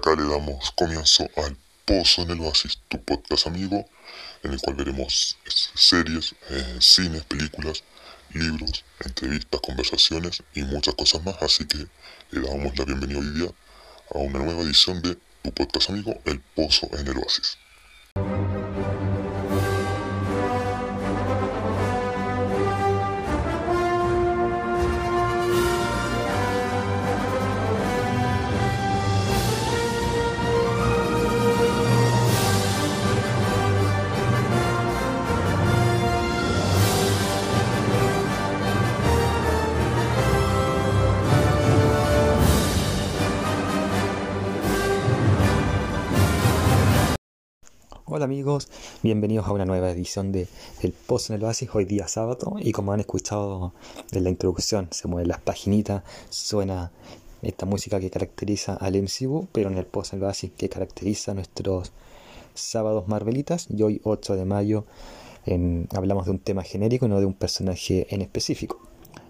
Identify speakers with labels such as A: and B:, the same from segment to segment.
A: acá le damos comienzo al Pozo en el Oasis, tu podcast amigo, en el cual veremos series, eh, cines, películas, libros, entrevistas, conversaciones y muchas cosas más. Así que le damos la bienvenida hoy día a una nueva edición de tu podcast amigo, El Pozo en el Oasis.
B: Bienvenidos a una nueva edición de El Pozo en el Oasis, hoy día sábado y como han escuchado en la introducción, se mueven las paginitas, suena esta música que caracteriza al MCU, pero en el Pozo en el Oasis que caracteriza nuestros sábados Marvelitas y hoy 8 de mayo hablamos de un tema genérico, no de un personaje en específico.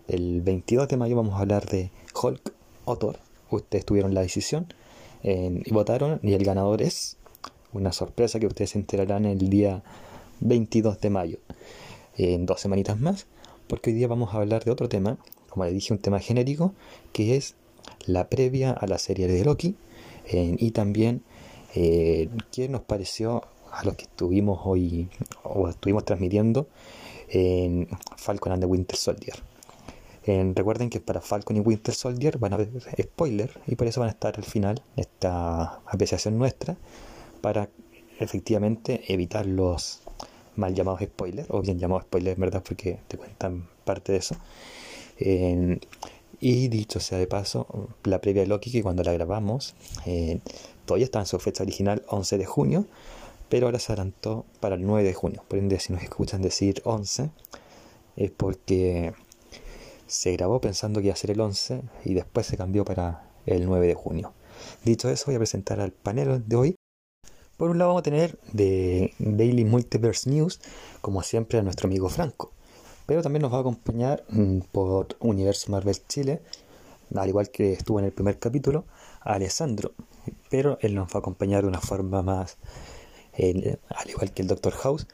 B: El 22 de mayo vamos a hablar de Hulk o ustedes tuvieron la decisión y votaron y el ganador es una sorpresa que ustedes se enterarán el día 22 de mayo, en dos semanitas más, porque hoy día vamos a hablar de otro tema, como les dije, un tema genérico, que es la previa a la serie de Loki, y también eh, qué nos pareció a los que estuvimos hoy, o estuvimos transmitiendo en Falcon and the Winter Soldier. recuerden que para Falcon y Winter Soldier van a haber spoilers y por eso van a estar al final esta apreciación nuestra para efectivamente evitar los mal llamados spoilers, o bien llamados spoilers, ¿verdad? Porque te cuentan parte de eso. y dicho sea de paso, la previa de Loki, que cuando la grabamos, eh, todavía estaba en su fecha original 11 de junio, pero ahora se adelantó para el 9 de junio. Por ende, si nos escuchan decir 11, es porque se grabó pensando que iba a ser el 11 y después se cambió para el 9 de junio. Dicho eso, voy a presentar al panel de hoy por un lado vamos a tener de Daily Multiverse News, como siempre, a nuestro amigo Franco. Pero también nos va a acompañar mm, por Universo Marvel Chile, al igual que estuvo en el primer capítulo, Alessandro. Pero él nos va a acompañar de una forma más, al igual que el Doctor House,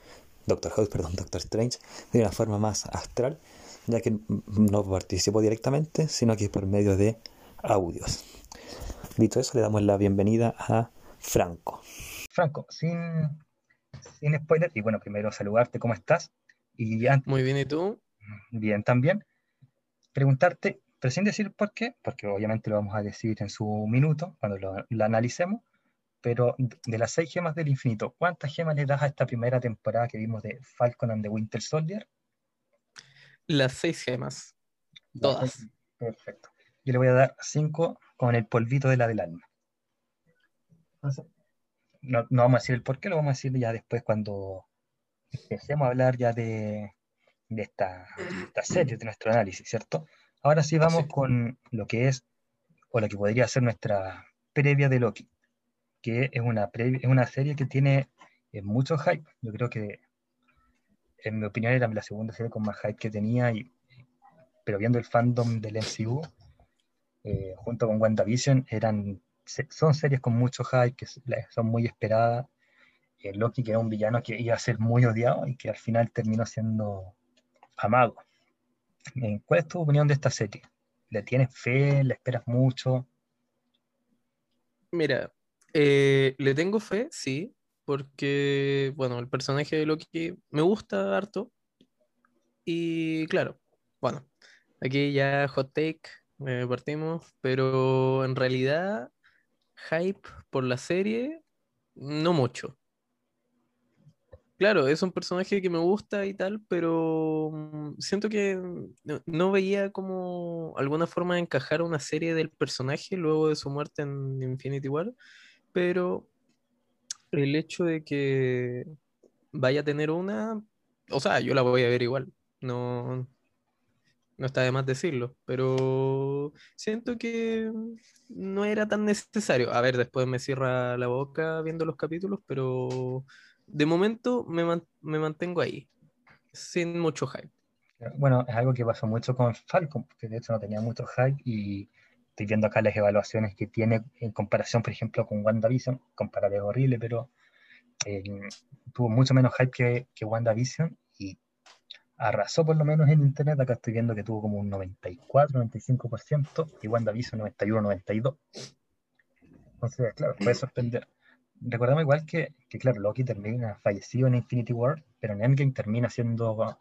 B: Doctor House, perdón, Doctor Strange, de una forma más astral, ya que no participó directamente, sino que por medio de audios. Dicho eso, le damos la bienvenida a Franco.
C: Franco, sin, sin spoiler, y bueno, primero saludarte, ¿cómo estás?
D: Y Muy bien, ¿y tú?
C: Bien, también. Preguntarte, pero sin decir por qué, porque obviamente lo vamos a decir en su minuto, cuando lo, analicemos, pero de las seis gemas del infinito, ¿cuántas gemas le das a esta primera temporada que vimos de Falcon and the Winter Soldier?
D: Las seis gemas, todas.
C: Perfecto. Yo le voy a dar cinco con el polvito de la del alma no, vamos a decir el por qué, lo vamos a decir ya después cuando empecemos a hablar ya de, esta, serie, de nuestro análisis, ¿cierto? Ahora sí vamos con lo que es, o lo que podría ser nuestra previa de Loki, que es una, es una serie que tiene eh, mucho hype. Yo creo que, en mi opinión, era la segunda serie con más hype que tenía, y, pero viendo el fandom del MCU, eh, junto con WandaVision, eran son series con mucho hype, que son muy esperadas. El Loki, que era un villano que iba a ser muy odiado y que al final terminó siendo amado. ¿Cuál es tu opinión de esta serie? ¿Le tienes fe? ¿Le esperas mucho?
D: Mira, eh, le tengo fe, sí, porque, bueno, el personaje de Loki me gusta harto. Y claro, bueno, aquí ya hot take, eh, partimos, pero en realidad hype por la serie, no mucho. Claro, es un personaje que me gusta y tal, pero mm, siento que no, veía como alguna forma de encajar una serie del personaje luego de su muerte en Infinity War, pero el hecho de que vaya a tener una, o sea, yo la voy a ver igual, no, no está de más decirlo, pero siento que no era tan necesario. A ver, después me cierra la boca viendo los capítulos, pero de momento me, me mantengo ahí, sin mucho hype.
C: Bueno, es algo que pasó mucho con Falcon, porque de hecho no tenía mucho hype y
B: estoy viendo acá las evaluaciones que tiene en comparación, por ejemplo, con WandaVision. Comparar es horrible, pero eh, tuvo mucho menos hype que, que WandaVision y arrasó por lo menos en internet. Acá estoy viendo que tuvo como un 94, 95% y WandaVision 91, 92. Entonces, claro, puede sorprender. Recordamos igual que, que, claro, Loki termina fallecido en Infinity War, pero en Endgame termina siendo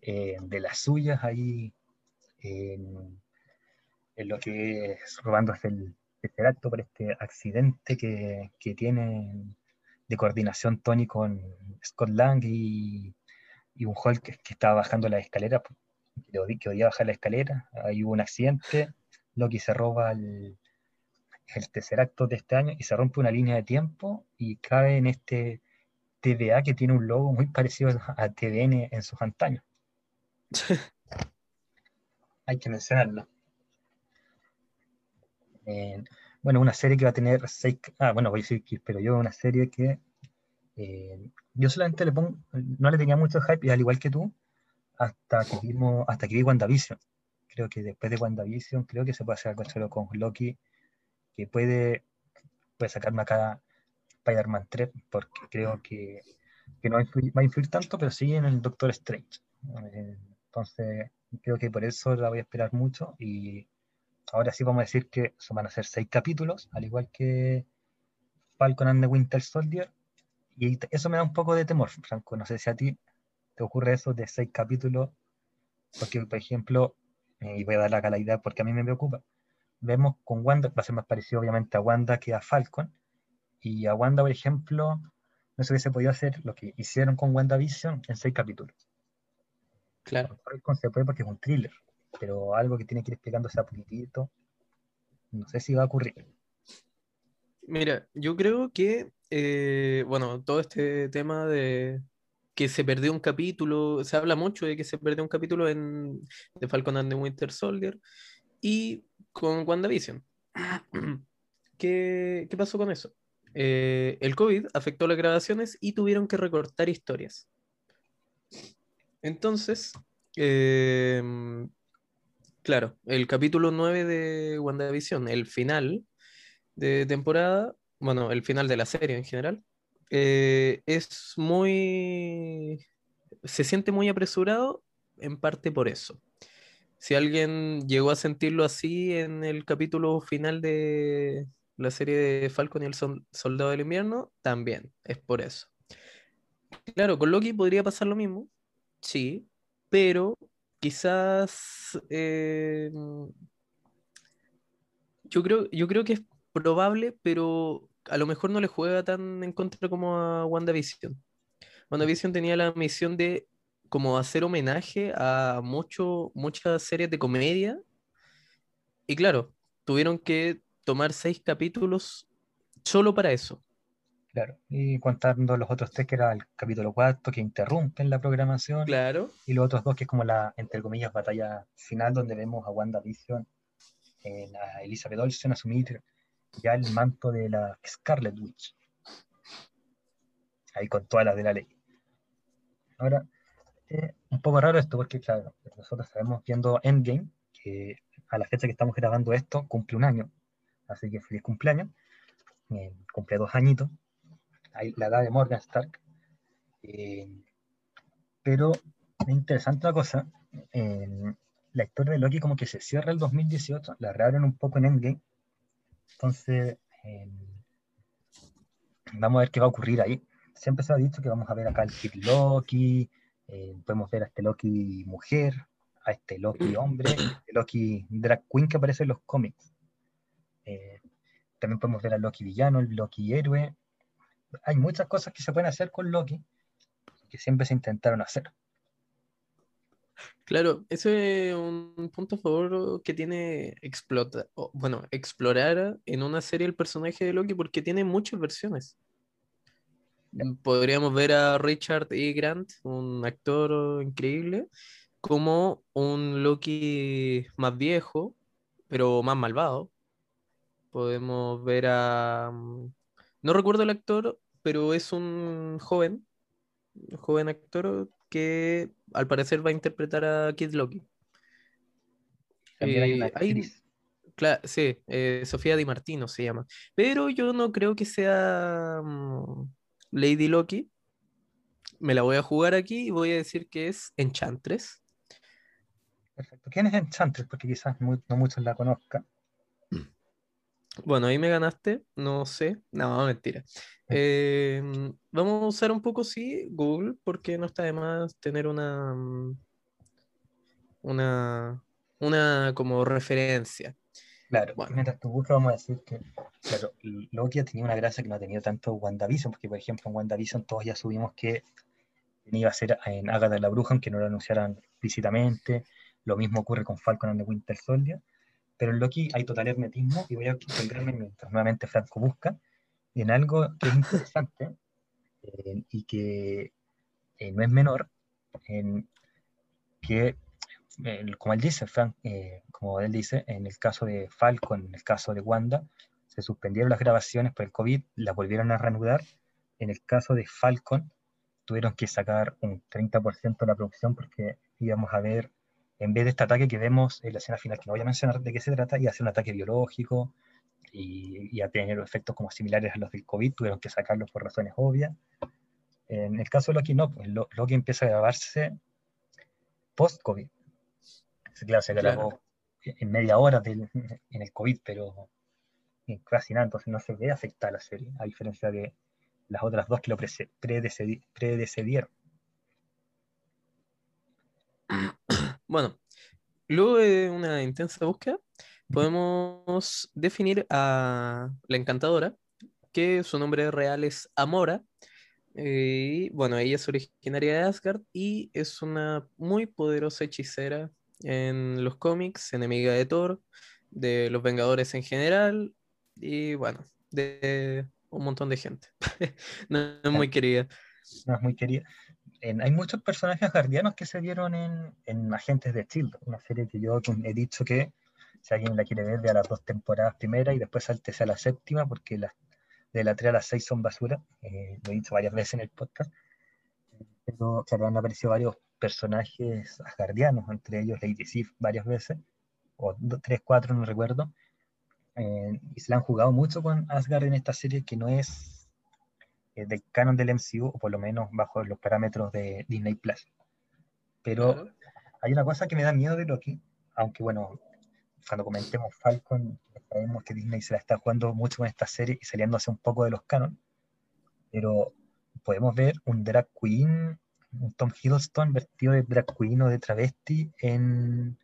B: eh, de las suyas ahí en, lo que es robándose el acto por este accidente que, que, tiene de coordinación Tony con Scott Lang y, y un Hulk que, estaba bajando la escalera, que, que odia bajar la escalera, ahí hubo un accidente, Loki se roba el, el tercer acto de este año y se rompe una línea de tiempo y cae en este TVA que tiene un logo muy parecido a TVN en sus antaños. Hay que mencionarlo. Eh, bueno, una serie que va a tener seis. Ah, bueno, voy a decir que, pero yo una serie que eh, yo solamente le pongo, no le tenía mucho hype, al igual que tú, hasta que vimos, hasta que vi WandaVision. Creo que después de WandaVision, creo que se puede hacer algo chulo con Loki que puede, puede sacarme acá Spider-Man 3, porque creo que, que no va a, influir, tanto, pero sí en el Doctor Strange. Entonces, creo que por eso la voy a esperar mucho y ahora sí vamos a decir que van a ser seis capítulos, al igual que Falcon and the Winter Soldier. Y eso me da un poco de temor, Franco. No sé si a ti te ocurre eso de seis capítulos, porque, por ejemplo, eh, y voy a dar la calidad porque a mí me preocupa, vemos con Wanda, va a ser más parecido obviamente a Wanda que a Falcon, y a Wanda, por ejemplo, no se hubiese podido hacer lo que hicieron con WandaVision en seis capítulos.
D: Claro.
B: Falcon se puede porque es un thriller, pero algo que tiene que ir explicándose a poquitito, no sé si va a ocurrir.
D: Mira, yo creo que, eh, bueno, todo este tema de que se perdió un capítulo, se habla mucho de que se perdió un capítulo en de Falcon and the Winter Soldier, y con WandaVision. ¿Qué, ¿Qué pasó con eso? Eh, el COVID afectó las grabaciones y tuvieron que recortar historias. Entonces, em, claro, el capítulo 9 de WandaVision, el final de temporada, bueno, el final de la serie en general, eh, es muy... se siente muy apresurado en parte por eso. Si alguien llegó a sentirlo así en el capítulo final de la serie de Falcon y el Soldado del Invierno, también es por eso. Claro, con Loki podría pasar lo mismo, sí, pero quizás eh, yo, creo, yo creo que es probable, pero a lo mejor no le juega tan en contra como a WandaVision. WandaVision tenía la misión de como hacer homenaje a mucho, muchas series de comedia. Y claro, tuvieron que tomar seis capítulos solo para eso.
B: Claro, y contando los otros tres, que era el capítulo cuarto, que interrumpen la programación.
D: Claro.
B: Y los otros dos, que es como la, entre comillas, batalla final, donde vemos a WandaVision, eh, a Elizabeth Olsen asumir ya el manto de la Scarlet Witch. Ahí con todas las de la ley. Ahora, un poco raro esto, porque claro, nosotros sabemos viendo Endgame, que a la fecha que estamos grabando esto cumple un año, así que feliz cumpleaños, eh, cumple dos añitos, ahí la edad de Morgan Stark. Eh, pero es interesante una cosa, la historia de Loki como que se cierra el 2018, la reabren un poco en Endgame, entonces vamos a ver qué va a ocurrir ahí. Siempre se ha dicho que vamos a ver acá el Kid Loki, eh, podemos ver a este Loki mujer, a este Loki hombre, este Loki drag queen que aparece en los cómics. Eh, también podemos ver a Loki villano, el Loki héroe. Hay muchas cosas que se pueden hacer con Loki que siempre se intentaron hacer.
D: Claro, ese es un punto a favor que tiene explota, bueno, explorar en una serie el personaje de Loki porque tiene muchas versiones. Podríamos ver a Richard E. Grant, un actor increíble, como un Loki más viejo, pero más malvado. Podemos ver a... Mm, no recuerdo el actor, pero es un joven, un joven actor que al parecer va a interpretar a Kid Loki.
B: También hay una eh.
D: Claro, sí, eh, Sofía Di Martino se llama. Pero yo no creo que sea mm, Lady Loki. Me la voy a jugar aquí y voy a decir que es Enchantress.
B: Perfecto. ¿Quién es Enchantress? Porque quizás no muchos la conozcan.
D: Bueno, ahí me ganaste, no sé, no, mentira. Em, vamos a usar un poco, sí, Google, porque no está de más tener una, mm, una, una como referencia.
B: Claro, mientras tú buscas, vamos a decir que, claro, Loki tenía una gracia que no ha tenido tanto WandaVision, porque por ejemplo en WandaVision todos ya subimos que iba a ser en Agatha la Bruja, aunque no lo anunciaran explícitamente. Lo mismo ocurre con Falcon and the Winter Soldier. Pero en Loki hay total hermetismo y voy a centrarme mientras nuevamente Franco busca en algo que es interesante eh, y que eh, no es menor, en que, como él dice, Frank, eh, como él dice, en el caso de Falcon, en el caso de Wanda, se suspendieron las grabaciones por el COVID, las volvieron a reanudar. En el caso de Falcon, tuvieron que sacar un 30% de la producción porque íbamos a ver en vez de este ataque que vemos en la escena final, que no voy a mencionar de qué se trata, y hacer un ataque biológico y, a tener efectos como similares a los del COVID, tuvieron que sacarlo por razones obvias. En el caso de Loki, no, pues Loki empieza a grabarse post-COVID. Claro, se grabó en media hora del, en el COVID, pero casi nada, entonces no se ve afectada la serie, a diferencia de las otras dos que lo predecedieron.
D: Bueno, luego de una intensa búsqueda, podemos definir a la encantadora, que su nombre real es Amora. Y bueno, ella es originaria de Asgard y es una muy poderosa hechicera en los cómics, enemiga de Thor, de los Vengadores en general y bueno, de un montón de gente. no es muy querida.
B: No es muy querida hay muchos personajes guardianos que se vieron en, Agentes de Shield, una serie que yo he dicho que si alguien la quiere ver, vea las dos temporadas primeras y después saltese a la séptima, porque las de la 3 a la 6 son basura. Eh, lo he dicho varias veces en el podcast. Pero claro, han aparecido varios personajes asgardianos, entre ellos Lady Sif varias veces, o tres, cuatro, no recuerdo. Eh, y se la han jugado mucho con Asgard en esta serie que no es eh, del canon del MCU, o por lo menos bajo los parámetros de Disney Plus. Pero hay una cosa que me da miedo de Loki, aunque bueno, cuando comentemos Falcon, sabemos que Disney se la está jugando mucho con esta serie y saliéndose un poco de los canon, pero podemos ver un drag queen, un Tom Hiddleston vestido de drag queen o de travesti en,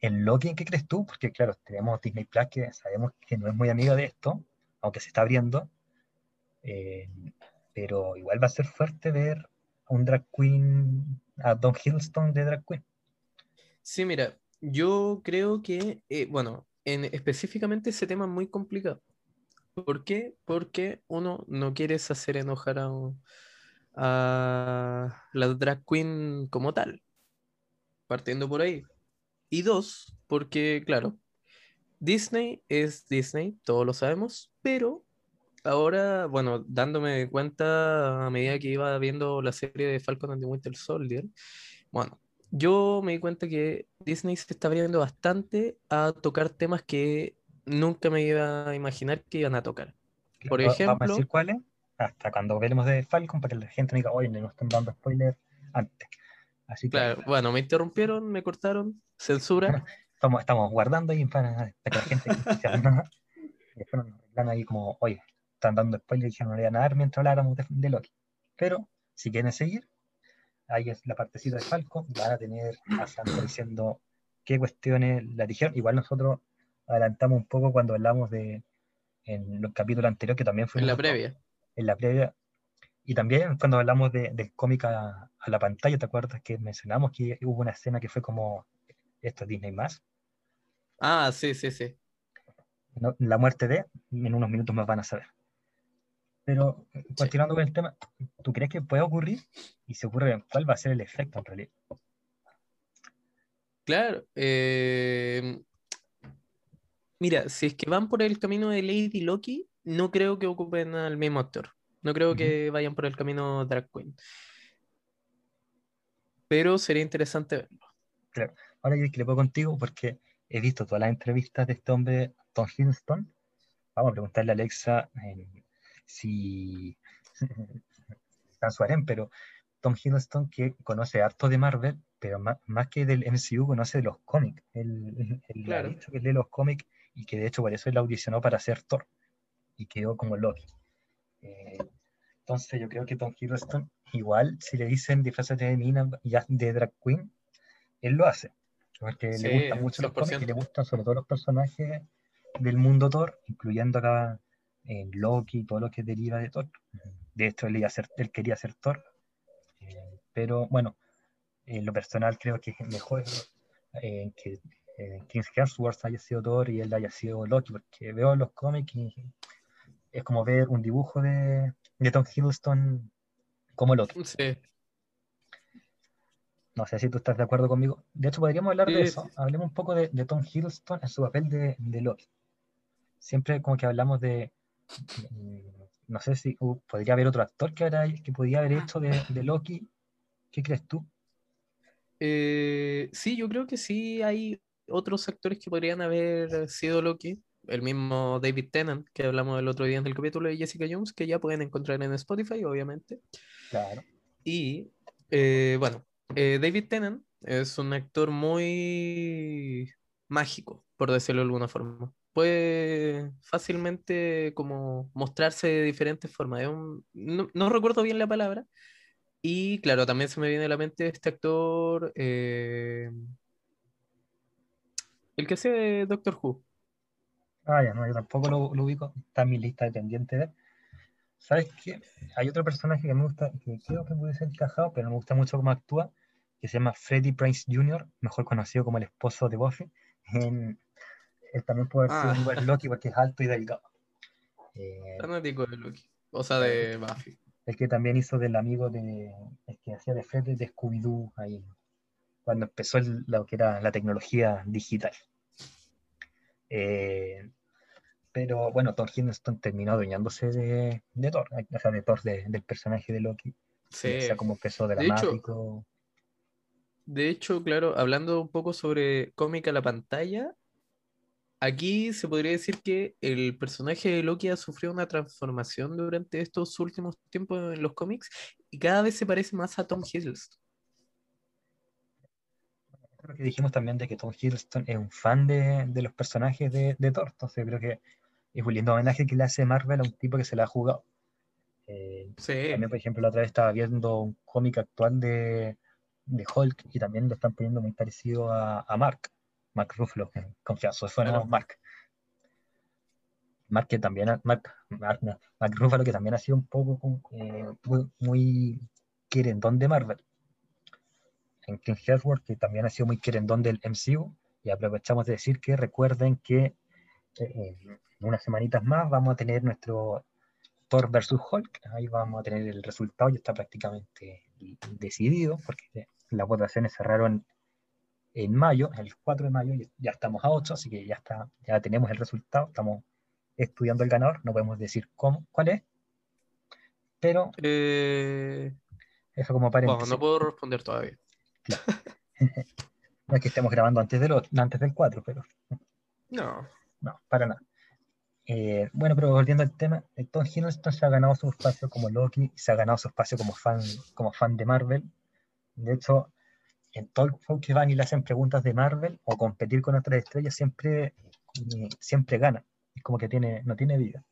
B: en Loki, ¿qué crees tú? Porque claro, tenemos Disney Plus que sabemos que no es muy amigo de esto, aunque se está abriendo, eh, pero igual va a ser fuerte ver a un drag queen, a Don Hiddleston de drag queen.
D: Sí, mira, yo creo que, eh, bueno, en, específicamente ese tema es muy complicado. ¿Por qué? Porque uno no quiere hacer enojar a la drag queen como tal, partiendo por ahí. Y dos, porque, claro, Disney es Disney, todos lo sabemos, pero ahora, bueno, dándome cuenta a medida que iba viendo la serie de Falcon and the Winter Soldier, bueno, yo me di cuenta que Disney se está abriendo bastante a tocar temas que nunca me iba a imaginar que iban a tocar. Por ejemplo.
B: ¿Vamos a decir cuáles? Hasta cuando hablemos de Falcon, para que la gente no diga, oye, no están dando spoiler antes. Así que,
D: claro, bueno, me interrumpieron, me cortaron, censura.
B: estamos, estamos guardando ahí para, que la gente se y después nos ahí como, oye, están dando spoilers y dijeron no le iban a dar mientras habláramos de, Loki. Pero si quieren seguir, ahí es la partecita de Falco, van a tener a Santo diciendo qué cuestiones la dijeron. Igual nosotros adelantamos un poco cuando hablamos de en los capítulos anteriores, que también fue
D: en la previa.
B: En la previa. Y también cuando hablamos de, del cómic a, la pantalla, ¿te acuerdas que mencionamos que hubo una escena que fue como esto Disney más?
D: Ah, sí, sí, sí.
B: la muerte de, en unos minutos más van a saber. Pero continuando con el tema, ¿tú crees que puede ocurrir? Y si ocurre, ¿cuál va a ser el efecto en realidad?
D: Claro. Eh, mira, si es que van por el camino de Lady Loki, no creo que ocupen al mismo actor. No creo que vayan por el camino Drag Queen. Pero sería interesante verlo.
B: Claro. Ahora yo discrepo contigo porque he visto todas las entrevistas de este hombre, Tom Hiddleston. Vamos a preguntarle a Alexa eh, si Tan Suarén, pero Tom Hiddleston que conoce harto de Marvel, pero más, que del MCU conoce de los cómics. Él, ha dicho que lee los cómics y que de hecho por eso él audicionó para ser Thor y quedó como Loki. Eh, entonces yo creo que Tom Hiddleston, igual si le dicen disfrazate de mina de drag queen, él lo hace. Porque le gustan mucho los cómics y le gustan sobre todo los personajes del mundo Thor, incluyendo acá en Loki y todo lo que deriva de Thor. De hecho, él, él quería ser Thor. Eh, pero bueno, en lo personal creo que es mejor eh, que eh, King Hemsworth haya sido Thor y él haya sido Loki, porque veo los cómics y es como ver un dibujo de, de Tom Hiddleston como Loki. Sí. No sé si tú estás de acuerdo conmigo. De hecho, podríamos hablar de eso. Hablemos un poco de, Tom Hiddleston en su papel de, de, Loki. Siempre como que hablamos de... Mm, no sé si uh, podría haber otro actor que, que podría haber hecho de, de Loki. ¿Qué crees tú?
D: Eh, sí, yo creo que sí hay otros actores que podrían haber sido Loki. El mismo David Tennant, que hablamos el otro día en el capítulo de Jessica Jones, que ya pueden encontrar en Spotify, obviamente.
B: Claro.
D: Y eh, bueno, eh, David Tennant es un actor muy mágico, por decirlo de alguna forma. Puede fácilmente como mostrarse de diferentes formas. no, recuerdo bien la palabra. Y claro, también se me viene a la mente este actor, eh, el que hace Doctor Who.
B: Ah, ya, no, yo tampoco lo, ubico. Está en mi lista de pendientes de ¿Sabes qué? Hay otro personaje que me gusta, que creo que puede ser encajado, pero me gusta mucho cómo actúa, que se llama Freddie Prince Jr., mejor conocido como el esposo de Buffy. Él también puede ser un buen ah. Loki porque es alto y delgado.
D: Eh, Fanático de Loki, o sea, de Buffy.
B: El que también hizo del amigo de, el que hacía de Freddy de Scooby-Doo ahí, cuando empezó lo que era la tecnología digital. Eh, pero bueno, Thor Hiddleston terminó adueñándose de, de Thor, o sea, de Thor del personaje de Loki. Sí. O sea, como peso dramático.
D: De hecho, claro, hablando un poco sobre cómica a la pantalla, aquí se podría decir que el personaje de Loki ha sufrido una transformación durante estos últimos tiempos en los cómics y cada vez se parece más a Tom Hiddleston.
B: Creo que dijimos también de que Tom Hiddleston es un fan de, de los personajes de, de, Thor, entonces creo que es un lindo homenaje que le hace Marvel a un tipo que se la ha jugado. Eh, también, por ejemplo, la otra vez estaba viendo un cómic actual de, de, Hulk y también lo están poniendo muy parecido a, a Mark, Mark Ruffalo, confianza, suena Mark. Mark que también, Mark, Mark, Mark, Ruffalo que también ha sido un poco eh, muy, muy querendón de Marvel. En King Hemsworth, que también ha sido muy querendón del MCU, y aprovechamos de decir que recuerden que eh, en unas semanitas más vamos a tener nuestro Thor versus Hulk, ahí vamos a tener el resultado, ya está prácticamente decidido, porque las votaciones cerraron en mayo, el 4 de mayo, ya estamos a 8, así que ya está, ya tenemos el resultado, estamos estudiando el ganador, no podemos decir cómo, cuál es, pero
D: eh,
B: eso como paréntesis.
D: no puedo responder todavía.
B: no es que estemos grabando antes del, antes del 4, pero.
D: No.
B: No, para nada. Eh, bueno, pero volviendo al tema, Tom Hiddleston se ha ganado su espacio como Loki se ha ganado su espacio como fan, como fan de Marvel. De hecho, en todo el que van y le hacen preguntas de Marvel o competir con otras estrellas, siempre, eh, siempre gana. Es como que tiene, no tiene vida.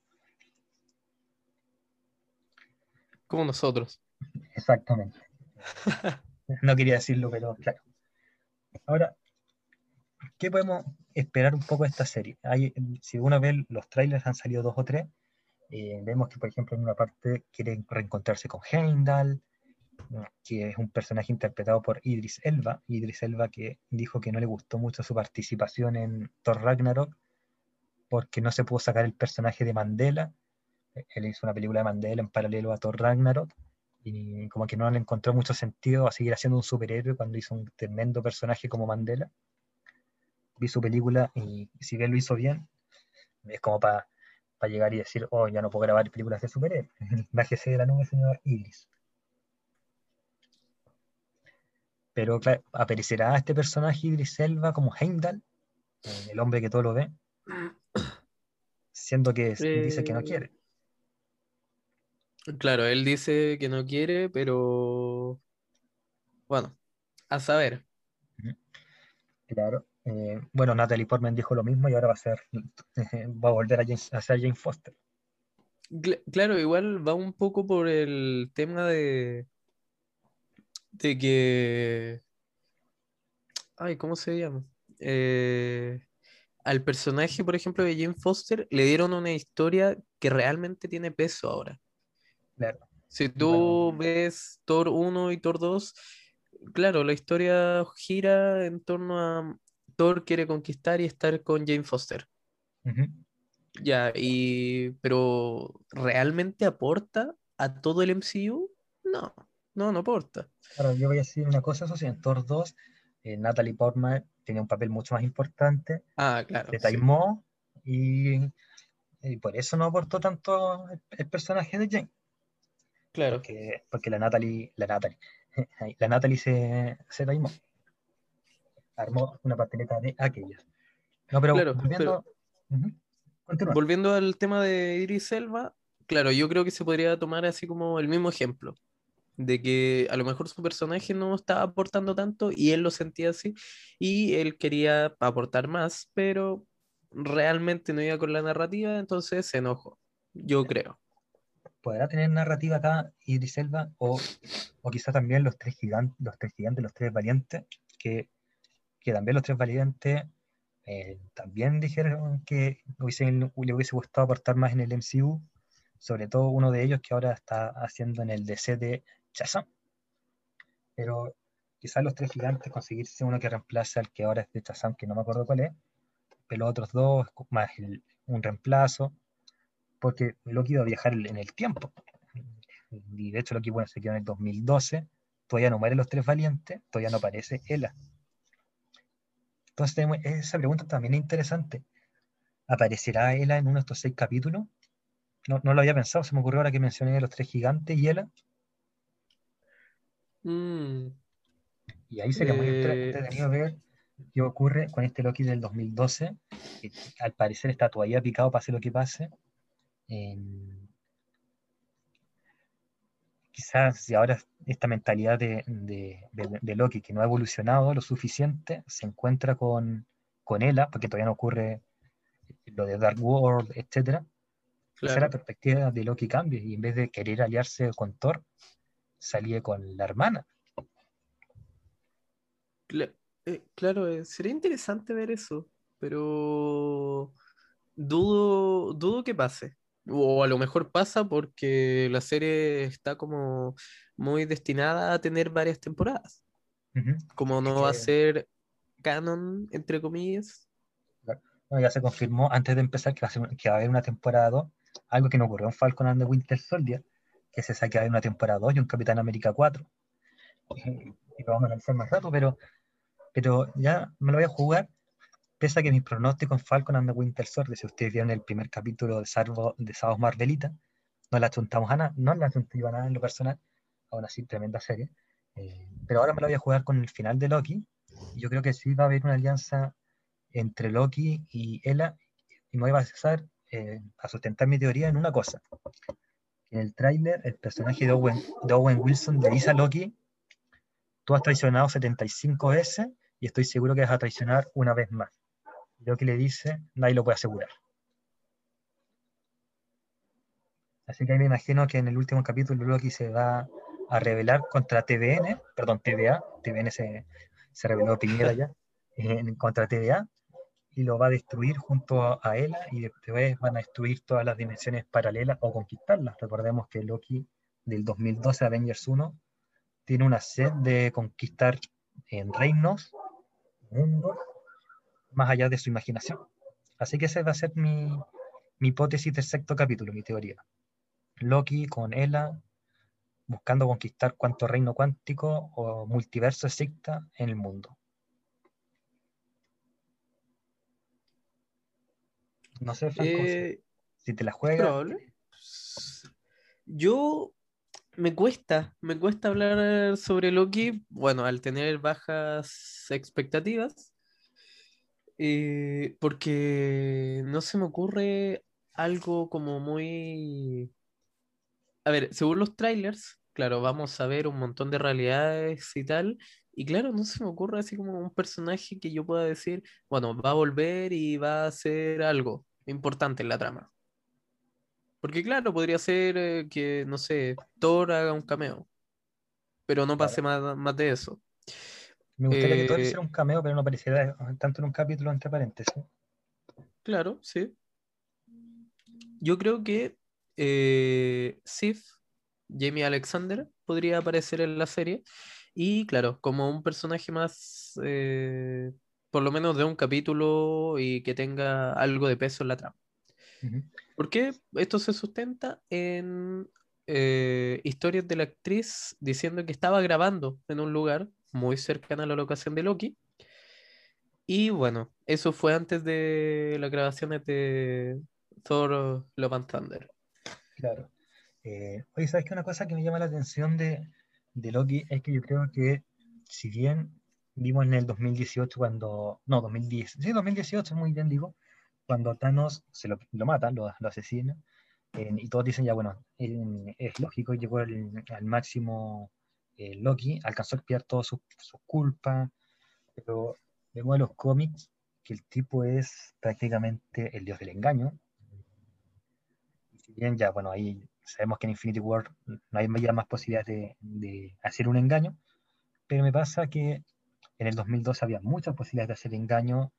D: Como nosotros.
B: Exactamente. No quería decirlo, pero claro. Ahora, ¿qué podemos esperar un poco de esta serie? Hay, si uno ve los trailers, han salido dos o tres. Eh, vemos que, por ejemplo, en una parte quieren reencontrarse con Heimdall, que es un personaje interpretado por Idris Elba. Idris Elba que dijo que no le gustó mucho su participación en Thor Ragnarok porque no se pudo sacar el personaje de Mandela. Él hizo una película de Mandela en paralelo a Thor Ragnarok y como que no le encontró mucho sentido a seguir haciendo un superhéroe cuando hizo un tremendo personaje como Mandela. Vi su película y si bien lo hizo bien, es como para llegar y decir, oh, ya no puedo grabar películas de superhéroes. Bájese de la nube, señor Idris. Pero claro, ¿aparecerá este personaje Idris Elba como Heimdall? eh, el hombre que todo lo ve, siendo que dice que no
D: Eh,
B: quiere.
D: Claro, él dice que no quiere, pero bueno, a saber.
B: Claro. Eh, bueno, Natalie Portman dijo lo mismo y ahora va a ser, va a volver a, James- a ser Jane Foster.
D: Cl- Claro, igual va un poco por el tema de, de que, ay, ¿cómo se llama? Eh, al personaje, por ejemplo, de Jane Foster, le dieron una historia que realmente tiene peso ahora.
B: Claro.
D: Si tú ves Thor 1 y Thor 2, claro, la historia gira en torno a Thor quiere conquistar y estar con Jane Foster. Ya, y pero ¿realmente aporta a todo el MCU? No, no, no aporta.
B: Claro, yo voy a decir una cosa, eso sí, en Thor 2, eh, Natalie Portman tiene un papel mucho más importante,
D: Ah, claro.
B: se
D: sí.
B: taimó y, y por eso no aportó tanto el, el personaje de Jane,
D: Claro.
B: porque, porque la Natalie, la Natalie, la Natalie se, se taimó, armó una pasteleta de aquellas. No, pero
D: Claro,
B: volviendo. Continúa.
D: Volviendo al tema de Idris Elba, claro, yo creo que se podría tomar así como el mismo ejemplo, de que a lo mejor su personaje no estaba aportando tanto y él lo sentía así, y él quería aportar más, pero realmente no iba con la narrativa, entonces se enojó, yo creo.
B: ¿Podrá tener narrativa acá Idris Elba o, o quizá también los tres gigantes, los tres gigantes, los tres valientes, que, que también los tres valientes eh, también dijeron que hubiese- le hubiese gustado aportar más en el MCU, sobre todo uno de ellos que ahora está haciendo en el DC de Shazam. Pero quizás los tres gigantes conseguirse uno que reemplace al que ahora es de Shazam, que no me acuerdo cuál es, pero los otros dos, más un reemplazo, porque Loki iba a viajar en el tiempo. Y de hecho Loki, bueno, se quedó en el 2012, todavía no mueren los tres valientes, todavía no aparece Ela. Entonces esa pregunta también es interesante. ¿Aparecerá Ela en uno de estos seis capítulos? No, lo había pensado, se me ocurrió ahora que mencioné los tres gigantes y Ela,
D: Mm,
B: y ahí sería muy
D: Eh,
B: entretenido ver qué ocurre con este Loki del 2012, que al parecer está todavía picado pase lo que pase. En- Quizás si ahora esta mentalidad de, de- de- de Loki que no ha evolucionado lo suficiente, se encuentra con, con Ela, porque todavía no ocurre lo de Dark World, etcétera, quizá la
D: claro.
B: perspectiva de Loki cambie y en vez de querer aliarse con Thor, salía con la hermana.
D: Cla- eh, claro, eh, sería interesante ver eso, pero dudo, dudo que pase. O a lo mejor pasa porque la serie está como muy destinada a tener varias temporadas. Como no
B: Es
D: va a ser canon, entre comillas.
B: Ya se confirmó antes de empezar que va a, ser- que va a haber una temporada 2, algo que no ocurrió en Falcon and the Winter Soldier, que se sabe que va a haber una temporada 2 y un Capitán América 4. Eh, Y lo vamos a analizar más rato, pero, pero ya me lo voy a jugar, pese a que mis pronósticos en Falcon and the Winter Soldier, si ustedes vieron el primer capítulo de, Salvo, de Sábados Marvelita, no la chuntamos a nada, no la chunté a nada en lo personal, aún así tremenda serie. Eh, pero ahora me lo voy a jugar con el final de Loki, y yo creo que sí va a haber una alianza entre Loki y Ella, y me voy a basar eh, a sustentar mi teoría en una cosa. En el tráiler, el personaje de Owen, Wilson le dice a Loki, tú has traicionado 75 veces y estoy seguro que vas a traicionar una vez más. Loki le dice, nadie lo puede asegurar. Así que ahí me imagino que en el último capítulo Loki se va a rebelar contra TVN, perdón, TVA, TVN se, se rebeló Piñera ya, en contra TVA, y lo va a destruir junto a, a Ela y después van a destruir todas las dimensiones paralelas o conquistarlas. Recordemos que Loki del 2012 Avengers 1 tiene una sed de conquistar en reinos, mundos, más allá de su imaginación. Así que esa va a ser mi, mi hipótesis del sexto capítulo, mi teoría. Loki con Ela buscando conquistar cuanto reino cuántico o multiverso exista en el mundo. No sé, Franco, si-
D: Eh,
B: si te la juegas.
D: probable. Yo me cuesta, me cuesta hablar sobre Loki, bueno, al tener bajas expectativas, Eh, porque no se me ocurre algo como muy... A ver, según los trailers, claro, vamos a ver un montón de realidades y tal. Y claro, no se me ocurre así como un personaje que yo pueda decir, bueno, va a volver y va a hacer algo importante en la trama. Porque claro, podría ser eh, que, no sé, Thor haga un cameo. Pero no pase más, más de eso.
B: Me gustaría que Thor
D: Eh,
B: hiciera un cameo, pero no apareciera tanto en un capítulo entre paréntesis.
D: Claro, sí. Yo creo que eh, Sif, Jamie Alexander, podría aparecer en la serie. Y claro, como un personaje más, eh, por lo menos de un capítulo y que tenga algo de peso en la trama. Porque esto se sustenta en eh, historias de la actriz diciendo que estaba grabando en un lugar muy cercano a la locación de Loki. Y bueno, eso fue antes de las grabaciones de Thor Love and Thunder.
B: Claro. Eh, oye, ¿sabes qué? Una cosa que me llama la atención de, de Loki es que yo creo que, si bien vimos en el 2018 cuando, no, 2010, sí, 2018, muy bien digo, cuando Thanos se lo, lo matan, lo, lo asesinan, eh, y todos dicen ya, bueno, eh, es lógico, llegó al, al máximo eh, Loki, alcanzó a expiar todas sus sus culpas, pero vemos en los cómics que el tipo es prácticamente el dios del engaño, y si bien ya, bueno, ahí sabemos que en Infinity War no hay más posibilidades de, de hacer un engaño, pero me pasa que en el 2012 había muchas posibilidades de hacer engaño,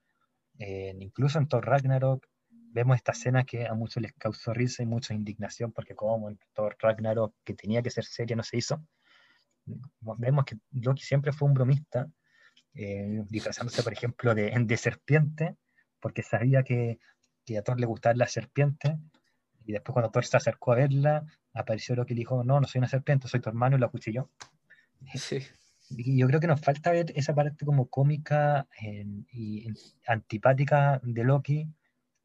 B: eh, incluso en Thor Ragnarok vemos esta escena que a muchos les causó risa y mucha indignación, porque como en Thor Ragnarok, que tenía que ser seria, no se hizo. Vemos que Loki siempre fue un bromista, eh, disfrazándose, por ejemplo, de, de serpiente, porque sabía que, que a Thor le gustaban las serpientes, y después cuando Thor se acercó a verla, apareció Loki y le dijo, no, no soy una serpiente, soy tu hermano, y lo acuchilló.
D: Sí,
B: Y yo creo que nos falta ver esa parte como cómica en- y en- antipática de Loki,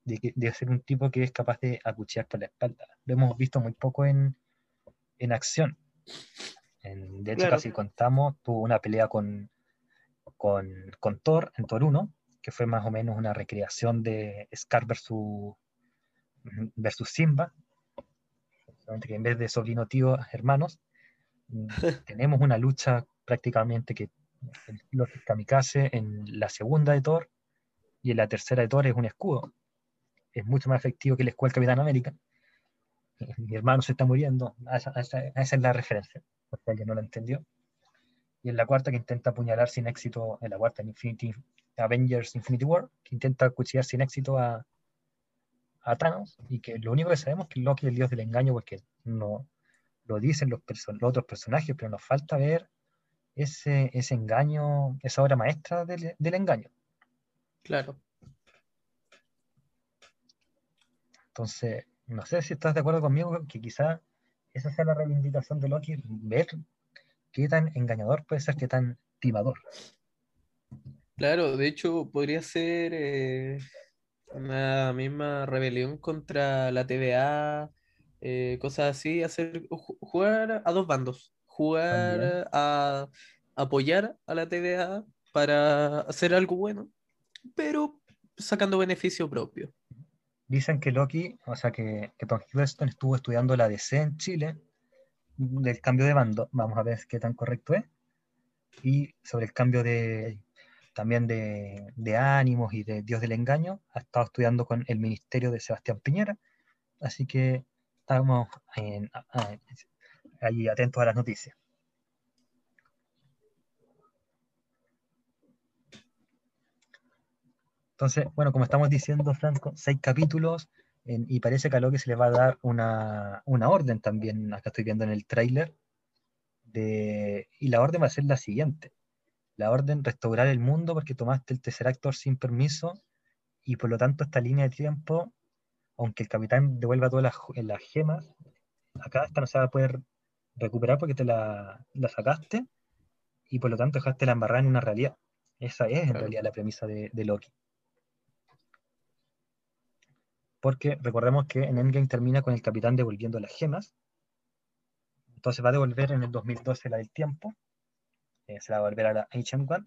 B: de, que- de ser un tipo que es capaz de acuchillar por la espalda. Lo hemos visto muy poco en, en acción. En- de hecho,
D: Claro.
B: casi contamos, tuvo una pelea con, con, con Thor, en Thor 1, que fue más o menos una recreación de Scar versus, versus Simba. Solamente que en vez de sobrino tío, hermanos, mm, tenemos una lucha prácticamente que los kamikaze en la segunda de Thor y en la tercera de Thor es un escudo. Es mucho más efectivo que el escudo del Capitán América. Mi hermano se está muriendo. Esa, esa- esa es la referencia, por si alguien no la entendió. Y en la cuarta que intenta apuñalar sin éxito, en la cuarta en Infinity, Avengers Infinity War, que intenta cuchillar sin éxito a, a Thanos y que lo único que sabemos es que Loki es el dios del engaño porque no lo dicen los, otros personajes, pero nos falta ver ese, ese engaño, esa obra maestra del, del engaño.
D: claro.
B: Entonces, no sé si estás de acuerdo conmigo que quizá esa sea la reivindicación de Loki, ver qué tan engañador puede ser, qué tan timador.
D: Claro, de hecho podría ser eh, una misma rebelión contra la TVA, eh, cosas así, hacer ju- jugar a dos bandos, jugar
B: También.
D: a apoyar a la TVA para hacer algo bueno, pero sacando beneficio propio.
B: Dicen que Loki, o sea, que, que Tom Hiddleston estuvo estudiando la DC en Chile del cambio de bando. Vamos a ver qué tan correcto es. Y sobre el cambio de también de, de ánimos y de Dios del engaño, ha estado estudiando con el ministerio de Sebastián Piñera. Así que estamos en- a- ahí atentos a las noticias. Entonces, bueno, como estamos diciendo, Franco, seis capítulos en- y parece que a Loki se le va a dar una, una orden también, acá estoy viendo en el tráiler, y la orden va a ser la siguiente. La orden restaurar el mundo porque tomaste el tercer actor sin permiso y por lo tanto esta línea de tiempo, aunque el capitán devuelva todas las, gemas, acá esta no se va a poder recuperar porque te la, la sacaste y por lo tanto dejaste la embarrada en una realidad. Esa es en
D: Claro.
B: realidad la premisa de, de Loki. Porque recordemos que en Endgame termina con el capitán devolviendo las gemas. Entonces va a devolver en el 2012 la del tiempo. Eh, se la va a devolver a la One.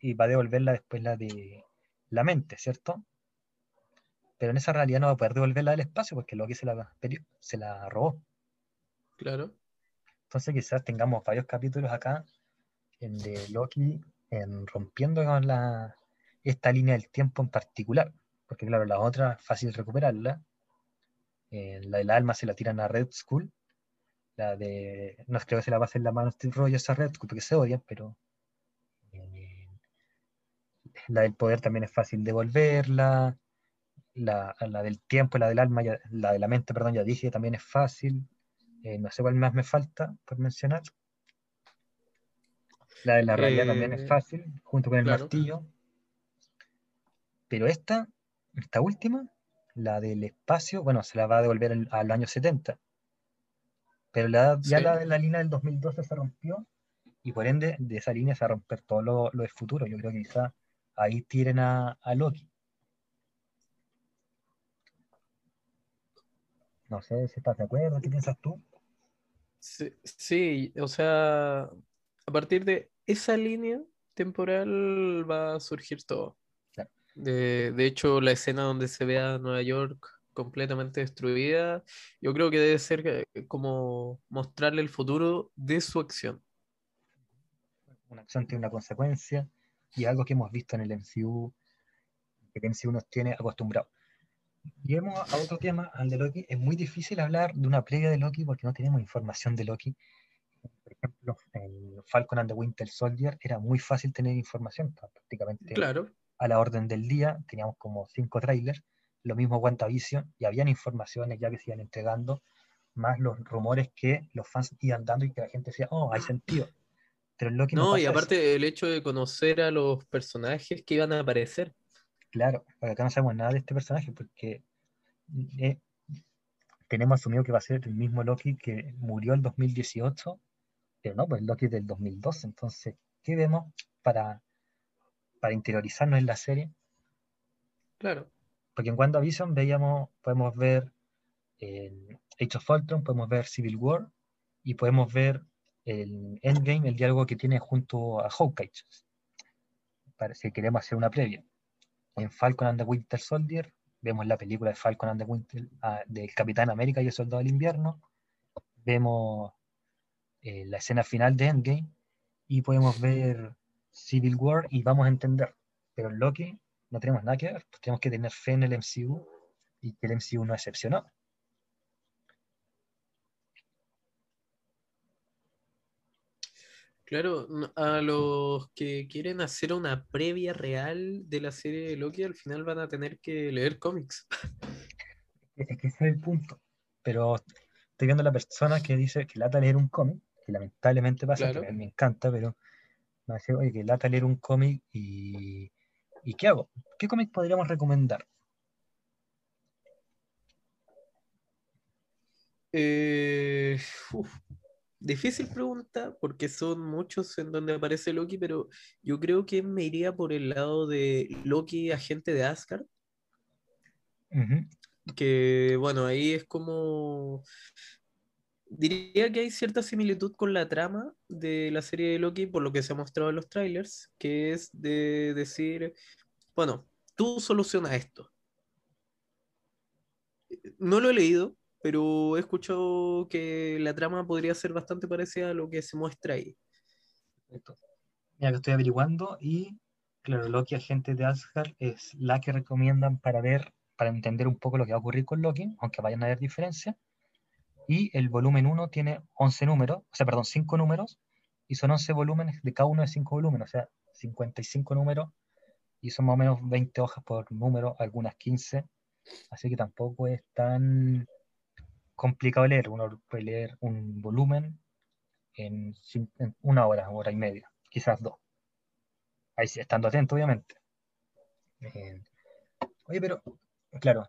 B: Y va a devolverla después la de la mente, ¿cierto? Pero en esa realidad no va a poder devolverla del espacio porque Loki se la, se la robó.
D: Claro.
B: Entonces quizás tengamos varios capítulos acá en de Loki en rompiendo con la, esta línea del tiempo en particular. Porque claro, la otra fácil recuperarla. Eh, la del alma se la tiran a Red Skull. La de. No creo que se la va a hacer la mano Steve Rogers a Red porque se odian, pero. Eh, la del poder también es fácil devolverla. La, la del tiempo, la del alma, la de la mente, perdón, ya dije, también es fácil. Eh, no sé cuál más me falta por mencionar. La de la realidad también es fácil, junto con el martillo. Pero esta, esta última, la del espacio, bueno, se la va a devolver al, año 70. Pero la, ya la de la línea del 2012 se rompió y por ende de esa línea se va a romper todo lo, del futuro. Yo creo que quizá ahí tiren a, Loki. No sé si estás de acuerdo, ¿qué piensas tú?
D: Sí, o sea, a partir de esa línea temporal va a surgir todo. De, hecho, la escena donde se ve a Nueva York completamente destruida, yo creo que debe ser eh, como mostrarle el futuro de su acción.
B: Una acción tiene una consecuencia y algo que hemos visto en el MCU, que el MCU nos tiene acostumbrados. Lleguemos a otro tema, al de Loki. Es muy difícil hablar de una previa de Loki porque no tenemos información de Loki. Por ejemplo, en Falcon and the Winter Soldier era muy fácil tener información, prácticamente
D: claro
B: a la orden del día, teníamos como cinco trailers, lo mismo WandaVision, y habían informaciones ya que se iban entregando, más los rumores que los fans iban dando y que la gente decía, oh, hay sentido.
D: Pero lo que no, y aparte el hecho de conocer a los personajes que iban a aparecer.
B: Claro, acá no sabemos nada de este personaje, porque eh, tenemos asumido que va a ser el mismo Loki que murió en 2018, pero no, pues el Loki del 2012. Entonces, ¿qué vemos para para interiorizarnos en la serie.
D: Claro.
B: Porque en WandaVision veíamos, podemos ver el Age of Ultron, podemos ver Civil War y podemos ver el Endgame, el diálogo que tiene junto a Hawkeye. Para, si queremos hacer una previa. En Falcon and the Winter Soldier vemos la película de Falcon and the Winter ah, del Capitán América y el Soldado del Invierno. Vemos eh, la escena final de Endgame y podemos ver Civil War y vamos a entender. Pero en Loki no tenemos nada que ver, pues tenemos que tener fe en el MCU y que el MCU no excepcionó.
D: Claro, a los que quieren hacer una previa real de la serie de Loki, al final van a tener que leer cómics.
B: Es que ese es el punto. Pero estoy viendo a la persona que dice que lata leer un cómic, que lamentablemente pasa, que me encanta, pero me dice, oye, que lata leer un cómic y, y ¿qué hago? ¿Qué cómic podríamos recomendar?
D: Eh, difícil pregunta porque son muchos en donde aparece Loki, pero yo creo que me iría por el lado de Loki, agente de Asgard. Que bueno, ahí es como diría que hay cierta similitud con la trama de la serie de Loki, por lo que se ha mostrado en los trailers, que es de decir, bueno, tú solucionas esto. No lo he leído, pero he escuchado que la trama podría ser bastante parecida a lo que se muestra ahí.
B: Mira que estoy averiguando y, claro, Loki, agente de Asgard, es la que recomiendan para ver, para entender un poco lo que va a ocurrir con Loki, aunque vayan a haber diferencias y el volumen 1 tiene 11 números, o sea, perdón, 5 números, y son 11 volúmenes de cada uno de 5 volúmenes, o sea, 55 números, y son más o menos 20 hojas por número, algunas 15, así que tampoco es tan complicado leer, uno puede leer un volumen en, una hora, hora y media, quizás dos. Ahí estando atento, obviamente. Eh, oye, pero, claro,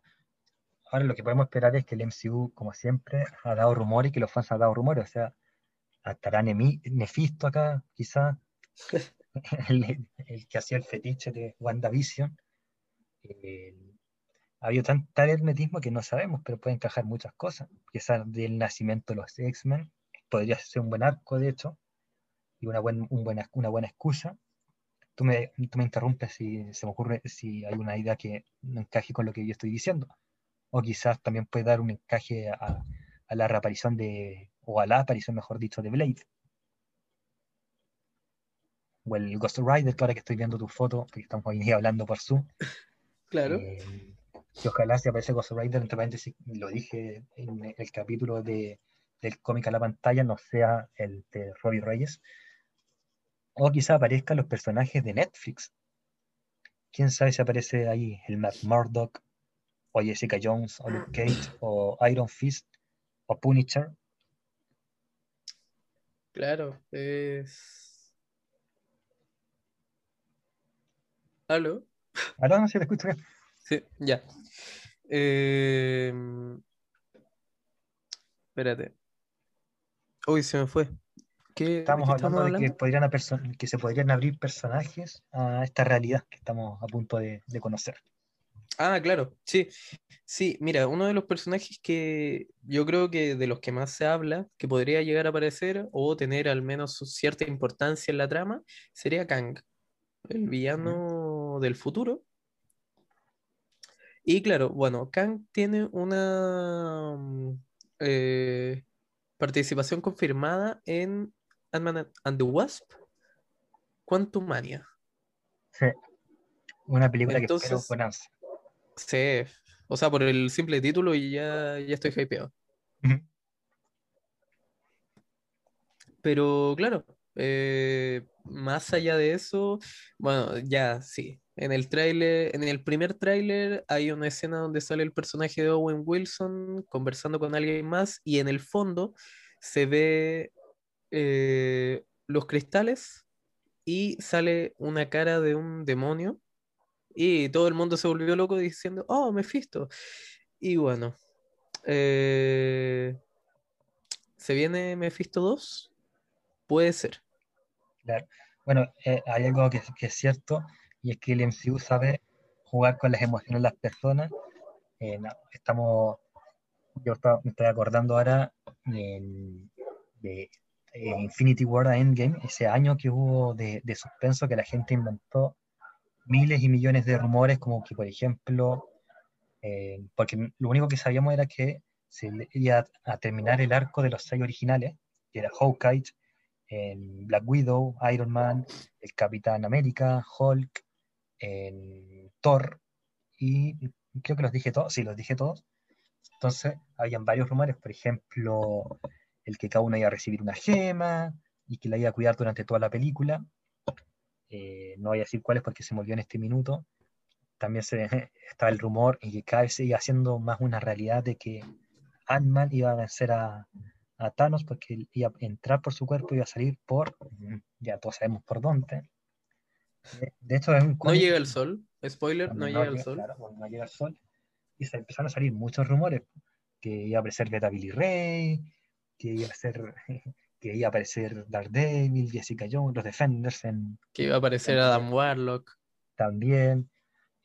B: Ahora lo que podemos esperar es que el MCU, como siempre, ha dado rumores y que los fans han dado rumores. O sea, estará Nefisto acá, quizá, el, que hacía el fetiche de WandaVision. ha habido tan, tal hermetismo que no sabemos, pero puede encajar muchas cosas. Quizás del nacimiento de los X-Men podría ser un buen arco, de hecho, y una, buen, un buena, una buena excusa. tú me, tú me interrumpes si se me ocurre, si hay una idea que no encaje con lo que yo estoy diciendo. O quizás también puede dar un encaje a, a la reaparición de, o a la aparición, mejor dicho, de Blade. O el Ghost Rider, que ahora que estoy viendo tu foto, porque estamos hoy día hablando por Zoom.
D: Claro.
B: Eh, que ojalá si aparece Ghost Rider, entre paréntesis, lo dije en el capítulo de, del cómic a la pantalla, no sea el de Robbie Reyes. O quizá aparezcan los personajes de Netflix. Quién sabe si aparece ahí el Matt Murdock, o Jessica Jones, o Luke Cage, o Iron Fist, o Punisher.
D: Claro, es. ¿Aló?
B: ¿Aló? No sé, te escucho bien.
D: Sí, ya. Eh, Espérate. Uy, se me fue. ¿Qué,
B: Estamos
D: qué
B: hablando
D: estamos
B: de que, podrían que se podrían abrir personajes a esta realidad que estamos a punto de, de conocer.
D: Ah, claro, sí. Sí, mira, uno de los personajes que yo creo que de los que más se habla, que podría llegar a aparecer o tener al menos cierta importancia en la trama, sería Kang, el villano del futuro. Y claro, bueno, Kang tiene una mm, eh, participación confirmada en Ant-Man and the Wasp, Quantumania.
B: Sí. Una película que espero con ansia.
D: Sí, o sea, por el simple título y ya, ya estoy hypeado. Pero claro, eh, más allá de eso, bueno, ya sí. En el tráiler, en el primer tráiler hay una escena donde sale el personaje de Owen Wilson conversando con alguien más y en el fondo se ve eh, los cristales y sale una cara de un demonio y todo el mundo se volvió loco diciendo, oh, Mephisto. Y bueno, eh, ¿se viene Mephisto 2? Puede ser.
B: Claro. Bueno, eh, hay algo que, que es cierto y es que el MCU sabe jugar con las emociones de las personas. Eh, estamos, yo me estoy acordando ahora de Infinity War a Endgame, ese año que hubo de, de suspenso que la gente inventó miles y millones de rumores, como que, por ejemplo, eh, porque lo único que sabíamos era que se iba a terminar el arco de los seis originales, que era Hawkeye, en Black Widow, Iron Man, el Capitán América, Hulk, en Thor, y creo que los dije todos, sí, los dije todos. Entonces, habían varios rumores, por ejemplo, el que cada uno iba a recibir una gema y que la iba a cuidar durante toda la película. Eh, no voy a decir cuáles porque se me olvidó en este minuto. También se, estaba el rumor y que cada vez se iba haciendo más una realidad de que Ant-Man iba a vencer a, a Thanos porque iba a entrar por su cuerpo y iba a salir por, ya todos sabemos por dónde. De, de hecho, es un
D: No llega el sol. Spoiler,
B: cuando
D: no llega el sol.
B: claro, no llega el sol. Y se empezaron a salir muchos rumores que iba a aparecer Beta Billy Ray, que iba a ser que iba a aparecer Daredevil, Jessica Jones, los Defenders en,
D: Que iba a aparecer Adam Warlock.
B: también.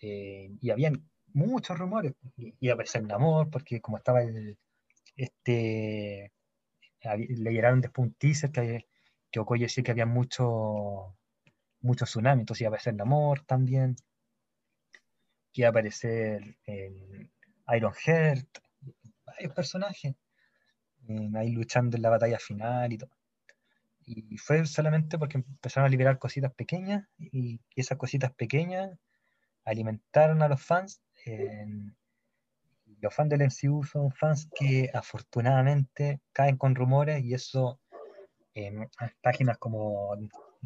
B: eh, y habían muchos rumores. Iba a aparecer Namor, porque como estaba el este le llegaron después un teaser que, que Okoye decía que había mucho mucho tsunami, entonces iba a aparecer Namor también. Que iba a aparecer el Iron Heart, varios personajes eh, ahí luchando en la batalla final y todo. Y fue solamente porque empezaron a liberar cositas pequeñas y esas cositas pequeñas alimentaron a los fans. los fans del MCU son fans que afortunadamente caen con rumores y eso en páginas como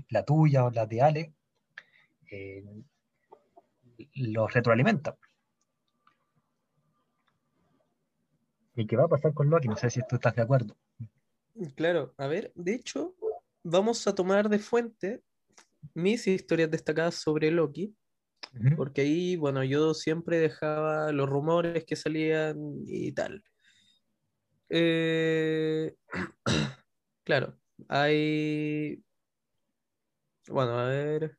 B: la tuya o la de Ale eh, los retroalimenta. ¿Y qué va a pasar con Loki? No sé si tú estás de acuerdo.
D: Claro, a ver, de hecho, vamos a tomar de fuente mis historias destacadas sobre Loki, porque ahí, bueno, yo siempre dejaba los rumores que salían y tal. Eh, claro, hay... Bueno, a ver.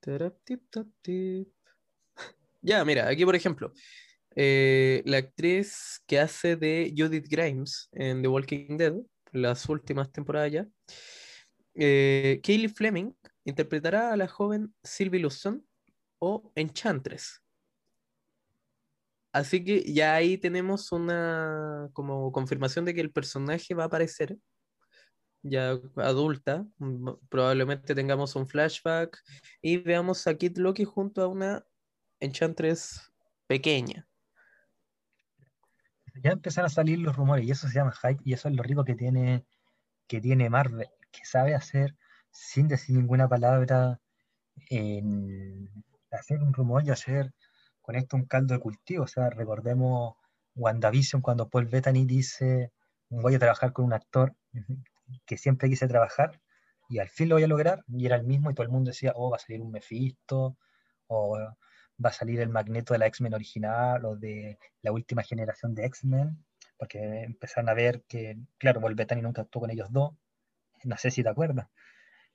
D: Tip, tap, tip. Ya, mira, aquí por ejemplo, eh, la actriz que hace de Judith Grimes en The Walking Dead, las últimas temporadas ya, eh, Kaylee Fleming interpretará a la joven Sylvie Lawson o Enchantress. Así que ya ahí tenemos una como confirmación de que el personaje va a aparecer ya adulta. Probablemente tengamos un flashback y veamos a Kid Loki junto a una Enchantress pequeña.
B: Ya empezaron a salir los rumores y eso se llama hype y eso es lo rico que tiene, que tiene Marvel, que sabe hacer sin decir ninguna palabra, hacer un rumor y hacer con esto un caldo de cultivo. O sea, recordemos WandaVision cuando Paul Bettany dice, voy a trabajar con un actor que siempre quise trabajar y al fin lo voy a lograr y era el mismo y todo el mundo decía, oh, va a salir un Mephisto o va a salir el Magneto de la X-Men original o de la última generación de X-Men, porque empezaron a ver que, claro, Paul Bettany nunca actuó con ellos dos, no sé si te acuerdas,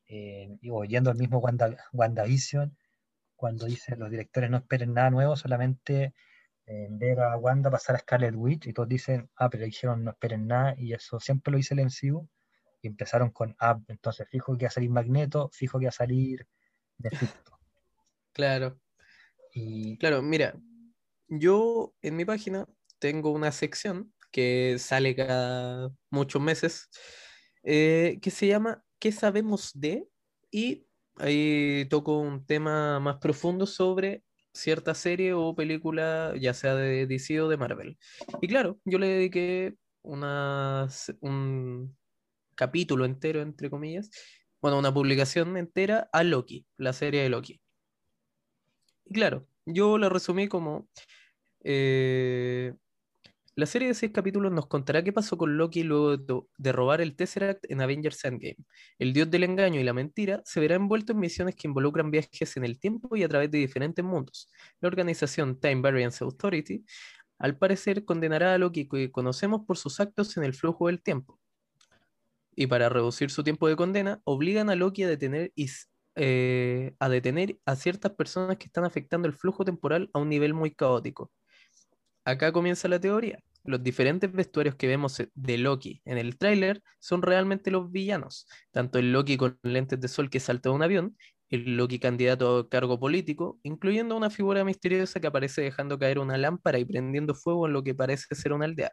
B: eh, y oyendo el mismo Wanda, WandaVision, cuando dice los directores no esperen nada nuevo, solamente eh, ver a Wanda pasar a Scarlet Witch y todos dicen, ah, pero dijeron no esperen nada y eso siempre lo dice el MCU y empezaron con, ah, entonces fijo que va a salir Magneto, fijo que va a salir Mephisto.
D: Claro, Claro, mira, yo en mi página tengo una sección que sale cada muchos meses eh, que se llama ¿Qué sabemos de? Y ahí toco un tema más profundo sobre cierta serie o película, ya sea de DC o de Marvel. Y claro, yo le dediqué una, un capítulo entero, entre comillas, bueno, una publicación entera a Loki, la serie de Loki. Y claro, yo la resumí como eh, la serie de seis capítulos nos contará qué pasó con Loki luego de, robar el Tesseract en Avengers Endgame. El dios del engaño y la mentira se verá envuelto en misiones que involucran viajes en el tiempo y a través de diferentes mundos. La organización Time Variance Authority, al parecer, condenará a Loki que conocemos por sus actos en el flujo del tiempo. Y para reducir su tiempo de condena, obligan a Loki a detener, eh, a detener a ciertas personas que están afectando el flujo temporal a un nivel muy caótico. Acá comienza la teoría. Los diferentes vestuarios que vemos eh, de Loki en el tráiler son realmente los villanos. Tanto el Loki con lentes de sol que salta de un avión, el Loki candidato a cargo político, incluyendo una figura misteriosa que aparece dejando caer una lámpara y prendiendo fuego en lo que parece ser una aldea.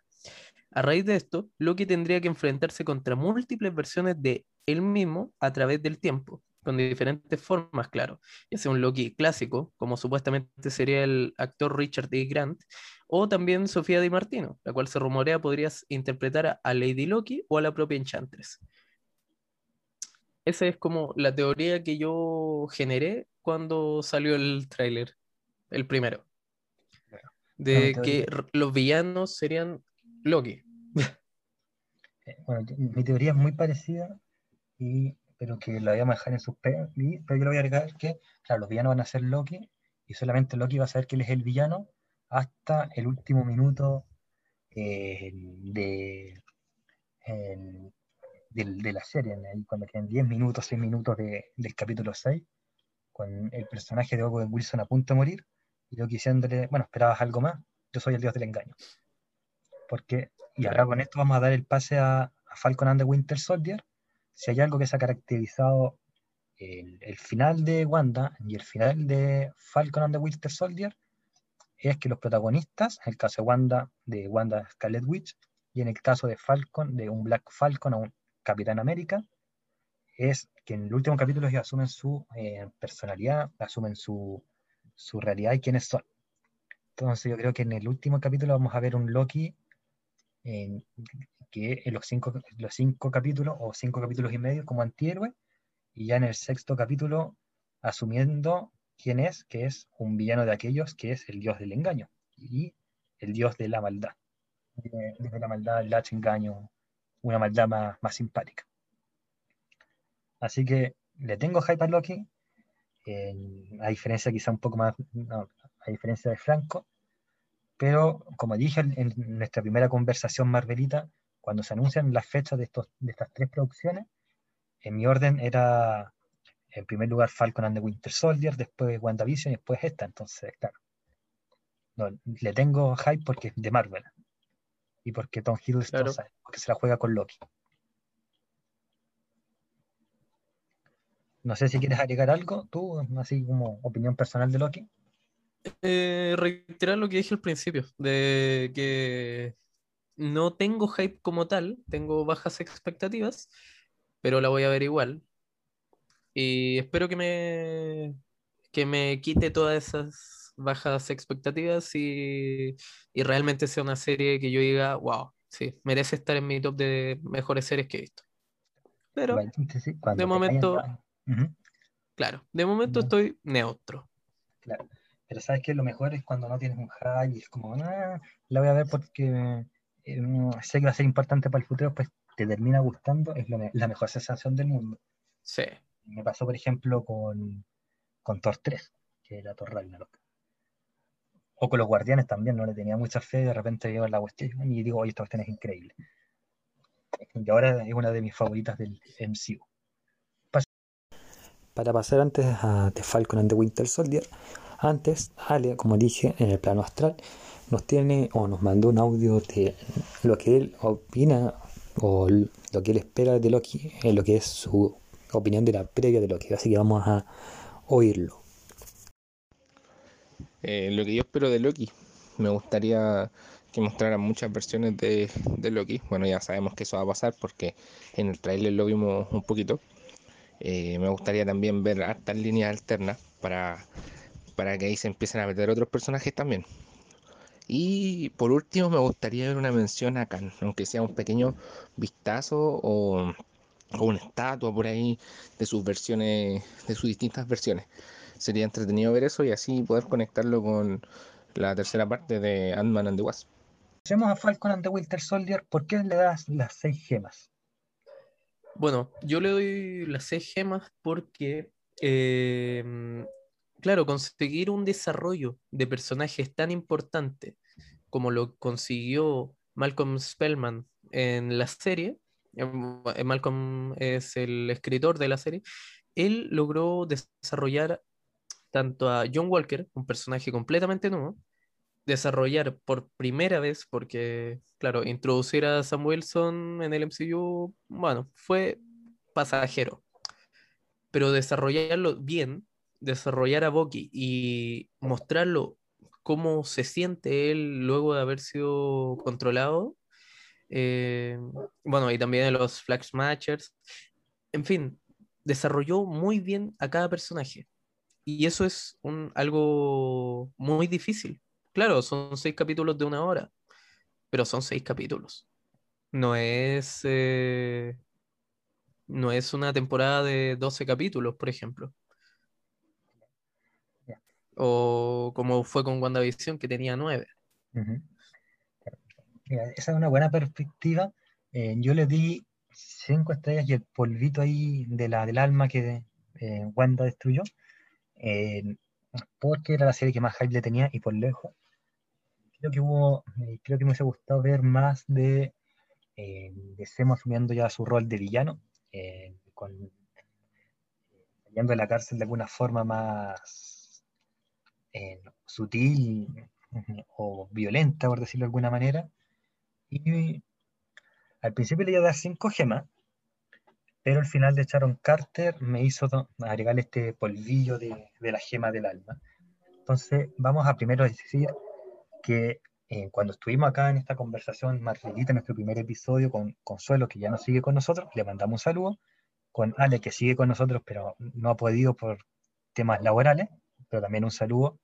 D: A raíz de esto, Loki tendría que enfrentarse contra múltiples versiones de él mismo a través del tiempo, con diferentes formas, claro. Ya sea un Loki clásico, como supuestamente sería el actor Richard E. Grant, o también Sofía Di Martino, la cual se rumorea podrías interpretar a- Lady Loki o a la propia Enchantress. Esa es como la teoría que yo generé cuando salió el tráiler, el primero, de que los villanos serían Loki.
B: eh, bueno, mi teoría es muy parecida, y, pero que la voy a dejar en suspenso, y- pero yo le voy a agregar que, claro, los villanos van a ser Loki, y solamente Loki va a saber que él es el villano hasta el último minuto eh, de, de la serie, el- cuando quedan 10 minutos, 6 minutos de- del capítulo 6, con el personaje de Owen Wilson a punto de morir, y Loki diciéndole, bueno, esperabas algo más, yo soy el dios del engaño. Porque, y
D: Claro.
B: con esto vamos a dar el pase a, a Falcon and the Winter Soldier, si hay algo que se ha caracterizado el, el final de Wanda y el final de Falcon and the Winter Soldier, es que los protagonistas, en el caso de Wanda, de Wanda Scarlet Witch, y en el caso de Falcon, de un Black Falcon a un Capitán América, es que en el último capítulo asumen su eh, personalidad, asumen su, su realidad y quiénes son. Entonces yo creo que en el último capítulo vamos a ver un Loki que en los cinco, los cinco capítulos o cinco capítulos y medio como antihéroe, y ya en el sexto capítulo asumiendo quién es, que es un villano de aquellos que es el dios del engaño y el dios de la maldad. De, de la maldad, el lacho engaño, una maldad más, más simpática. Así que le tengo hype a Loki, en- a diferencia quizá un poco más, no, a diferencia de Franco, pero como dije en nuestra primera conversación Marvelita, cuando se anuncian las fechas de, estos, de estas tres producciones, en mi orden era en primer lugar Falcon and the Winter Soldier, después WandaVision y después esta, entonces claro. No, le tengo hype porque es de Marvel y porque Tom Hiddleston
D: Claro.
B: porque se la juega con Loki. No sé si quieres agregar algo, tú, así como opinión personal de Loki.
D: Eh, reiterar lo que dije al principio, de que no tengo hype como tal, tengo bajas expectativas, pero la voy a ver igual. Y espero que me, que me quite todas esas bajas expectativas y, y realmente sea una serie que yo diga, wow, sí, merece estar en mi top de mejores series que he visto. Pero
B: Bueno, sí,
D: de momento- claro, de momento estoy neutro.
B: claro. Pero sabes que lo mejor es cuando no tienes un hype y es como, ah, la voy a ver porque sé que va a ser importante para el futuro, pues te termina gustando, es me- la mejor sensación del mundo.
D: Sí,
B: Me pasó, por ejemplo, con, con Thor 3, que era Thor Ragnarok. O con los Guardianes también, no le tenía mucha fe, de repente veo la cuestión y digo, oye, esta cuestión es increíble. Y ahora es una de mis favoritas del MCU.
E: Para pasar antes a The Falcon and the Winter Soldier, antes Ale, como dije, en el plano astral, nos tiene o nos mandó un audio de lo que él opina o lo que él espera de Loki, en lo que es su opinión de la previa de Loki. Así que vamos a oírlo.
F: Eh, lo que yo espero de Loki, me gustaría que mostraran muchas versiones de, Loki. Bueno, ya sabemos que eso va a pasar porque en el tráiler lo vimos un poquito. Eh, me gustaría también ver hartas líneas alternas para, para que ahí se empiecen a meter otros personajes también. Y por último me gustaría ver una mención a Khan, aunque sea un pequeño vistazo o, o una estatua por ahí de sus versiones, de sus distintas versiones sería entretenido ver eso y así poder conectarlo con la tercera parte de Ant-Man and the Wasp.
B: Pasemos a Falcon and the Winter Soldier, ¿por qué le das las seis gemas?
D: Bueno, yo le doy las seis gemas porque, eh, claro, conseguir un desarrollo de personajes tan importante como lo consiguió Malcolm Spellman en la serie, eh, Malcolm es el escritor de la serie, él logró desarrollar tanto a John Walker, un personaje completamente nuevo, desarrollar por primera vez, porque, claro, introducir a Sam Wilson en el MCU, bueno, fue pasajero. Pero desarrollarlo bien, desarrollar a Bucky y mostrarlo cómo se siente él luego de haber sido controlado. eh, bueno, y también los Flag Smashers. En fin, desarrolló muy bien a cada personaje. Y eso es un, algo muy difícil. Claro, son seis capítulos de una hora, pero son seis capítulos. No es, eh, no es una temporada de 12 capítulos, por ejemplo. O como fue con WandaVision, que tenía nueve.
B: Esa es una buena perspectiva. Eh, yo le di cinco estrellas y el polvito ahí de la, del alma que eh, Wanda destruyó, eh, porque era la serie que más hype le tenía y por lejos. Creo que hubo, creo que me hubiese gustado ver más de, de asumiendo ya su rol de villano, con, saliendo de la cárcel de alguna forma más eh, sutil o violenta, por decirlo de alguna manera. Y al principio le iba a dar cinco gemas, pero el final de Sharon Carter me hizo agregarle este polvillo de, de la gema del alma. Entonces, vamos a primero decir que eh, cuando estuvimos acá en esta conversación, Marcelita, en nuestro primer episodio con Consuelo, que ya no sigue con nosotros, le mandamos un saludo, con Ale, que sigue con nosotros, pero no ha podido por temas laborales, pero también un saludo.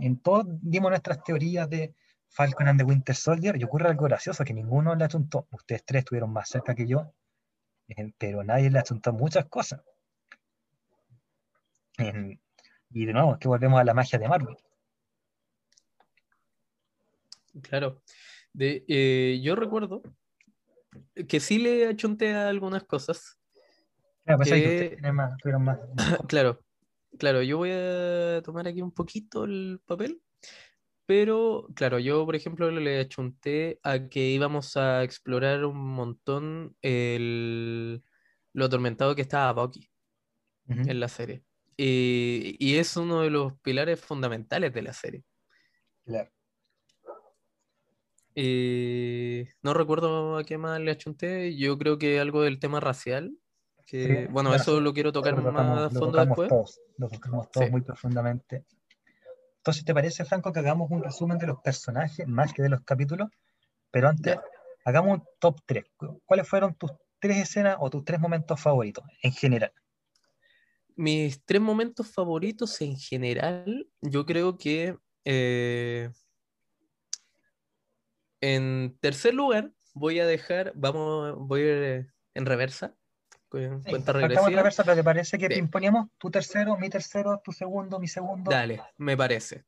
B: En todos dimos nuestras teorías de Falcon and the Winter Soldier y ocurre algo gracioso, que ninguno le achuntó. Ustedes tres estuvieron más cerca que yo, eh, pero nadie le achuntó muchas cosas. Eh, y de nuevo, que volvemos a la magia de Marvel.
D: Claro. De, eh, yo recuerdo que sí le achunté a algunas cosas.
B: Claro, pues
D: Que-
B: más, más
D: Claro, claro, yo voy a tomar aquí un poquito el papel, pero claro, yo por ejemplo le achunté a que íbamos a explorar un montón el, lo atormentado que estaba Bucky en la serie. Y, y es uno de los pilares fundamentales de la serie.
B: Claro.
D: Eh, no recuerdo a qué más le achunté, yo creo que algo del tema racial, Que,
B: Sí,
D: bueno,
B: bueno,
D: eso lo quiero tocar
B: Lo
D: más
B: tocamos-
D: a
B: lo
D: fondo después.
B: todos, lo tocamos todos
D: Sí.
B: muy profundamente. Entonces, ¿te parece, Franco, que hagamos un resumen de los personajes más que de los capítulos? Pero antes,
D: Ya.
B: hagamos un top 3. ¿Cuáles fueron tus tres escenas o tus tres momentos favoritos en general?
D: Mis tres momentos favoritos en general, yo creo que eh, en tercer lugar voy a dejar, vamos, voy a ir en reversa,
B: Sí,
D: cuenta regresiva.
B: reversa, pero ¿te parece que pimponíamos tu tercero, mi tercero, tu segundo, mi segundo?
D: Dale, me parece.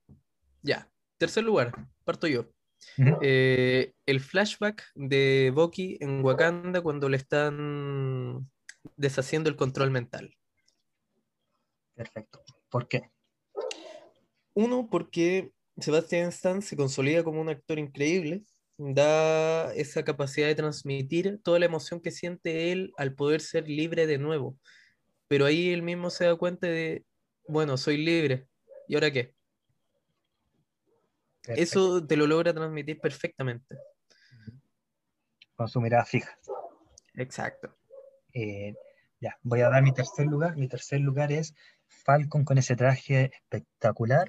D: Ya, tercer lugar, parto yo.
B: Ujú.
D: Eh, el flashback de Bucky en Wakanda cuando le están deshaciendo el control mental.
B: Perfecto. ¿Por qué?
D: Uno, porque Sebastian Stan se consolida como un actor increíble, da esa capacidad de transmitir toda la emoción que siente él al poder ser libre de nuevo. Pero ahí él mismo se da cuenta de, bueno, soy libre, ¿y ahora qué?
B: Perfecto.
D: Eso te lo logra transmitir perfectamente.
B: Con su mirada fija.
D: Exacto.
B: Eh, ya, voy a dar mi tercer lugar. Mi tercer lugar es Falcon con ese traje espectacular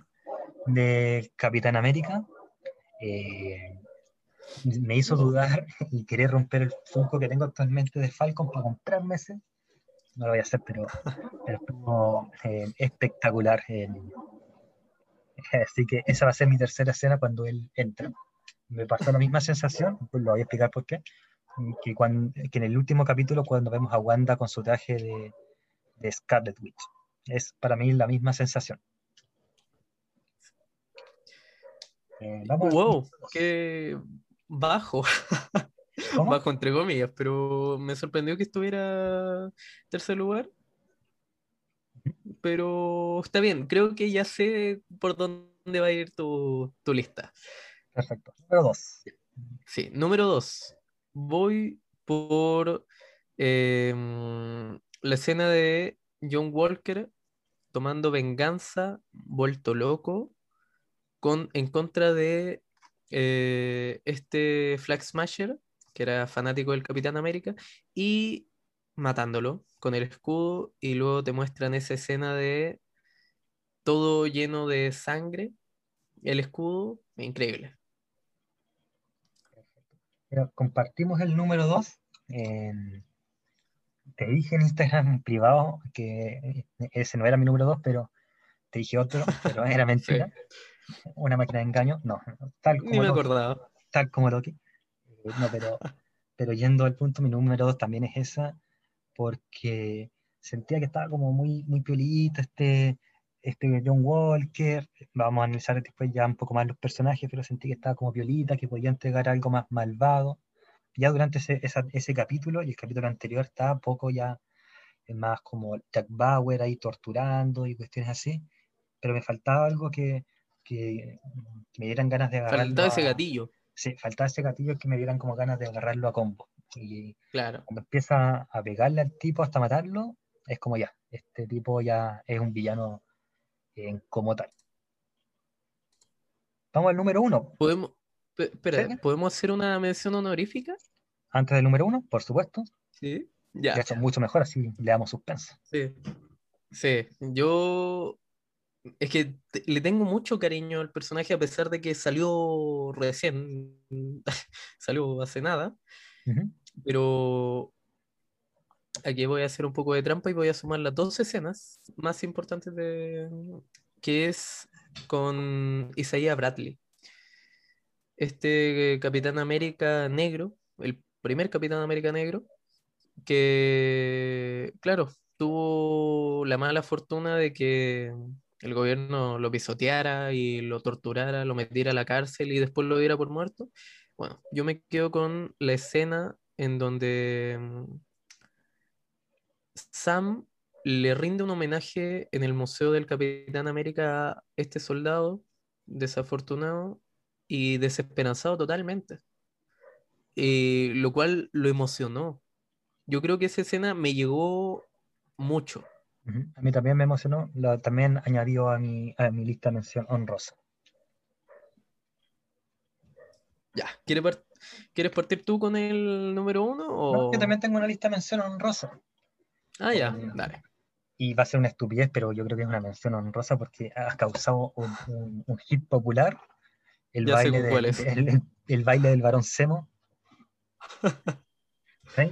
B: de Capitán América. Eh, me hizo dudar y querer romper el Funko que tengo actualmente de Falcon para comprarme ese. No lo voy a hacer, pero, pero estuvo eh, espectacular. el- así que esa va a ser mi tercera escena cuando él entra. Me pasó la misma sensación, pues lo voy a explicar por qué que, cuan- que en el último capítulo cuando vemos a Wanda con su traje de, de Scarlet Witch. Es para mí la misma sensación. Eh, vamos
D: Wow,
B: dos.
D: qué bajo,
B: ¿Cómo?
D: bajo entre comillas, pero me sorprendió que estuviera en tercer lugar. Pero está bien, creo que ya sé por dónde va a ir tu, tu lista.
B: Perfecto. Número dos.
D: Sí, número dos. Voy por em, la escena de John Walker tomando venganza, vuelto loco, con, en contra de eh, este Flag Smasher, que era fanático del Capitán América, y matándolo con el escudo, y luego te muestran esa escena de todo lleno de sangre, el escudo, increíble.
B: Pero compartimos el número dos. en- te dije en Instagram privado que ese no era mi número dos, pero te dije otro, pero era mentira. Una máquina de engaño. No, tal
D: Ni
B: como
D: me
B: Loki.
D: acordaba.
B: tal como Loki. Eh, no, pero, pero yendo al punto, mi número dos también es esa, porque sentía que estaba como muy, muy piolita este, este John Walker. Vamos a analizar después ya un poco más los personajes, pero sentí que estaba como piolita, que podía entregar algo más malvado. Ya durante ese, esa- ese capítulo y el capítulo anterior estaba poco ya eh, más como Jack Bauer ahí torturando y cuestiones así, pero me faltaba algo que, que, que me dieran ganas de agarrarlo.
D: Faltaba ese gatillo,
B: Sí, faltaba ese gatillo que me dieran como ganas de agarrarlo a combo. Y
D: claro.
B: cuando empieza a pegarle al tipo hasta matarlo, es como ya, este tipo ya es un villano eh, como tal. Vamos al número uno.
D: ¿Podemos, pe- espera,
B: ¿Sí?
D: ¿podemos hacer una mención honorífica?
B: Antes del número uno, por supuesto.
D: Sí.
B: De
D: Ya.
B: hecho, mucho mejor, así le damos suspenso.
D: Sí. Sí, yo es que te- le tengo mucho cariño al personaje a pesar de que salió recién, salió hace nada,
B: Ujú.
D: pero aquí voy a hacer un poco de trampa y voy a sumar las dos escenas más importantes de que es con Isaiah Bradley. Este Capitán América negro, el primer Capitán América negro, que, claro, tuvo la mala fortuna de que el gobierno lo pisoteara y lo torturara, lo metiera a la cárcel y después lo diera por muerto. Bueno, yo me quedo con la escena en donde mm, Sam le rinde un homenaje en el Museo del Capitán América a este soldado desafortunado y desesperanzado totalmente. Eh, lo cual lo emocionó. Yo creo que esa escena me llegó mucho.
B: A mí también me emocionó, también añadió a mi, a mi lista de mención honrosa.
D: Ya, ¿quieres, par- ¿quieres partir tú con el número uno?
B: No,
D: O...
B: yo también tengo una lista de mención honrosa.
D: Ah, ya,
B: Eh,
D: dale.
B: Y va a ser una estupidez, pero yo creo que es una mención honrosa porque has causado un, un- un hit popular. El
D: Ya
B: baile, del, el, el- el baile del varón Semo.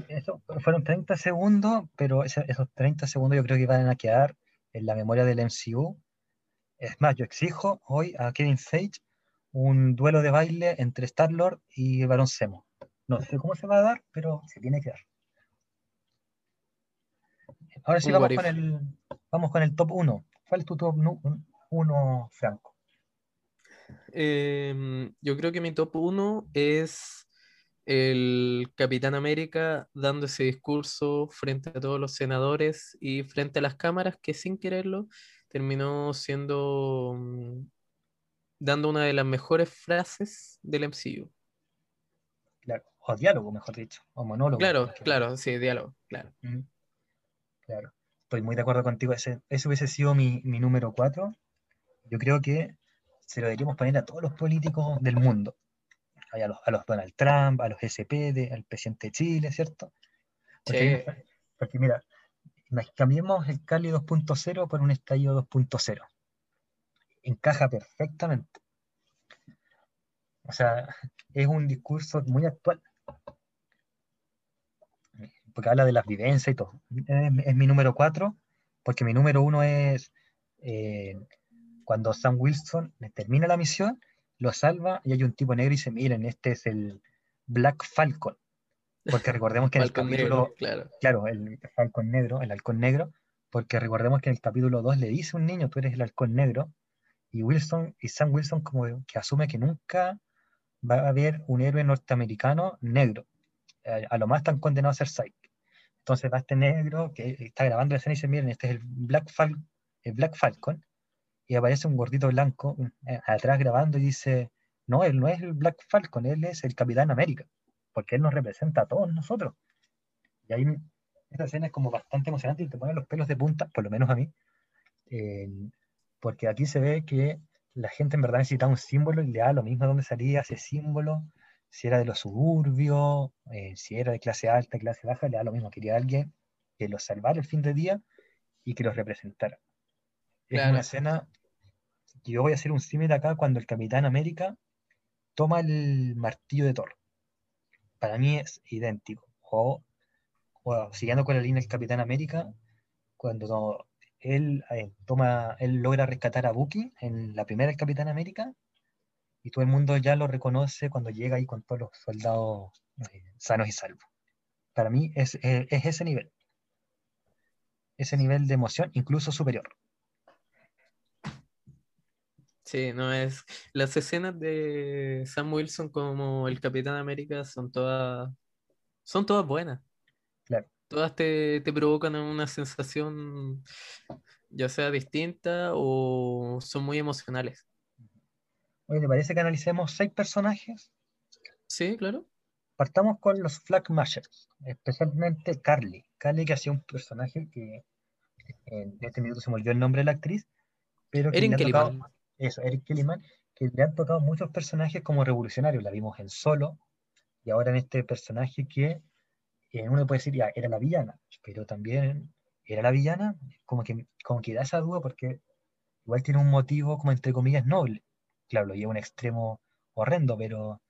B: Eso, fueron 30 segundos, pero esos 30 segundos yo creo que van a quedar en la memoria del MCU. Es más, yo exijo hoy a Kevin Feige un duelo de baile entre Star-Lord y Barón Zemo. No sé cómo se va a dar, pero se tiene que dar. Ahora sí vamos con el, vamos con el top 1. ¿Cuál es tu top 1, Franco?
D: Em, yo creo que mi top 1 es el Capitán América dando ese discurso frente a todos los senadores y frente a las cámaras que sin quererlo terminó siendo mm, dando una de las mejores frases del MCU.
B: Claro, o diálogo, mejor dicho, o monólogo.
D: Claro, claro, sí, diálogo, claro.
B: Mm, Claro, estoy muy de acuerdo contigo. Ese, ese hubiese sido mi, mi número 4. Yo creo que se lo deberíamos poner a todos los políticos del mundo. Hay A los, a los Donald Trump, a los SPD, al presidente de Chile, ¿cierto? Porque,
D: Sí.
B: porque mira, cambiemos el Cali 2.0 por un estallido 2.0. Encaja perfectamente. O sea, es un discurso muy actual. Porque habla de las vivencias y todo. Es, es mi número 4, porque mi número 1 es eh, cuando Sam Wilson termina la misión, lo salva y hay un tipo negro y dice, miren, este es el Black Falcon. Porque recordemos que en el
D: Falcon
B: capítulo,
D: negro, claro.
B: claro, el halcón negro, el halcón negro, porque recordemos que en el capítulo 2 le dice un niño, tú eres el halcón negro, y Wilson, y Sam Wilson como que asume que nunca va a haber un héroe norteamericano negro. A, a lo más están condenados a ser psych. Entonces va este negro que está grabando la escena y dice, miren, este es el Black, Fal el Black Falcon, y aparece un gordito blanco eh, atrás grabando y dice, no, él no es el Black Falcon, él es el Capitán América, porque él nos representa a todos nosotros. Y ahí esta escena es como bastante emocionante y te pone los pelos de punta, por lo menos a mí, eh, porque aquí se ve que la gente en verdad necesitaba un símbolo y le da lo mismo dónde salía ese símbolo, si era de los suburbios, eh, si era de clase alta, clase baja, le da lo mismo, quería alguien que los salvara el fin de día y que los representara. Es
D: Claro.
B: una escena yo voy a hacer un símil acá cuando el Capitán América toma el martillo de Thor. Para mí es idéntico. O, o siguiendo con la línea del Capitán América, cuando él eh, toma, él logra rescatar a Bucky en la primera del Capitán América, y todo el mundo ya lo reconoce cuando llega ahí con todos los soldados eh, sanos y salvos. Para mí es, es- es ese nivel. Ese nivel de emoción, incluso superior.
D: Sí, no es. Las escenas de Sam Wilson como el Capitán América son todas. Son todas buenas.
B: Claro.
D: Todas te, te provocan una sensación, ya sea distinta o son muy emocionales.
B: Oye, ¿te parece que analicemos seis personajes?
D: Sí, claro.
B: Partamos con los Flag Mashers, especialmente Carly. Carly que hacía un personaje que en este minuto se me olvidó el nombre de la actriz, pero que
D: Erin
B: le han tocado,
D: Kellyman.
B: Eso, Eric Kellyman, que le han tocado muchos personajes como revolucionarios. La vimos en Solo y ahora en este personaje que eh, uno puede decir, ya, era la villana, pero también era la villana, como que, como que da esa duda porque igual tiene un motivo como entre comillas noble. Claro, lo lleva a un extremo horrendo, pero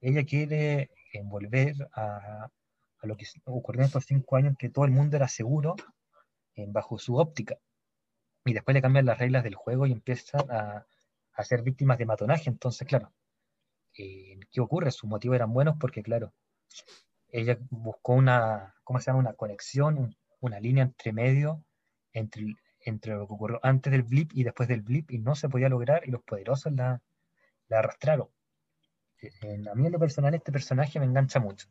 B: ella quiere envolver a, a lo que ocurrió en estos cinco años, que todo el mundo era seguro eh, bajo su óptica. Y después le cambian las reglas del juego y empiezan a, a ser víctimas de matonaje. Entonces, claro, eh, ¿qué ocurre? Sus motivos eran buenos porque, claro, ella buscó una, ¿cómo se llama? Una conexión, un- una línea entre medio entre, entre lo que ocurrió antes del blip y después del blip y no se podía lograr y los poderosos la, la arrastraron. Eh, en- a mí en lo personal este personaje me engancha mucho.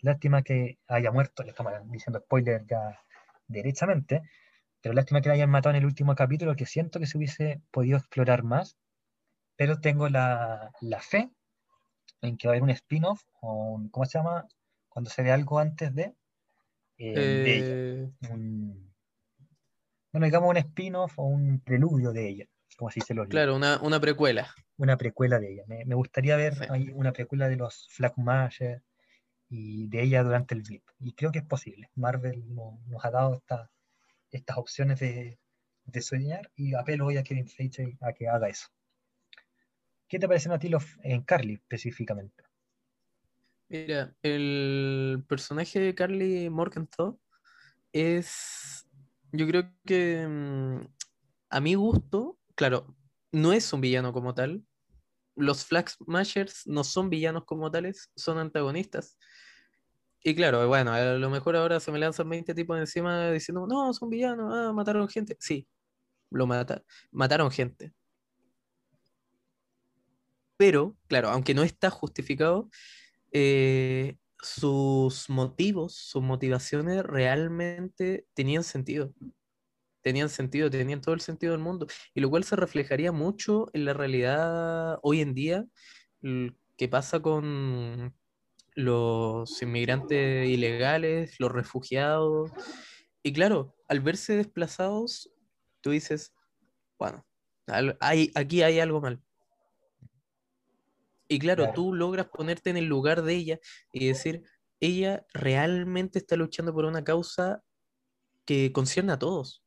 B: Lástima que haya muerto, le estamos diciendo spoiler ya derechamente, pero lástima que la hayan matado en el último capítulo, que siento que se hubiese podido explorar más, pero tengo la, la fe en que va a haber un spin-off, o un- ¿cómo se llama? Cuando se ve algo antes de, eh, de ella.
D: Eh,
B: Un- bueno, digamos un spin-off o un preludio de ella, como se dice los
D: claro, una, una precuela.
B: una precuela de ella. Me, me gustaría ver
D: Sí.
B: ahí una precuela de los Flag Mashers y de ella durante el VIP. Y creo que es posible. Marvel nos ha dado estas opciones de, de, soñar y apelo hoy a Kevin Feige a que haga eso. ¿Qué te parecen a ti los, en Carly específicamente?
D: Mira, el personaje de Carly Morgenthau es, yo creo que mm, a mi gusto, claro, no es un villano como tal. Los Flag Smashers no son villanos como tales, son antagonistas. Y claro, bueno, a lo mejor ahora se me lanzan 20 tipos encima diciendo, no, son villanos, ah, mataron gente. Sí, lo mata mataron gente. Pero, claro, aunque no está justificado, eh, sus motivos, sus motivaciones realmente tenían sentido. Tenían sentido, tenían todo el sentido del mundo. Y lo cual se reflejaría mucho en la realidad hoy en día, que pasa con los inmigrantes ilegales, los refugiados. Y claro, al verse desplazados, tú dices, bueno, hay, aquí hay algo mal. Y claro, tú logras ponerte en el lugar de ella y decir, ella realmente está luchando por una causa que concierne a todos,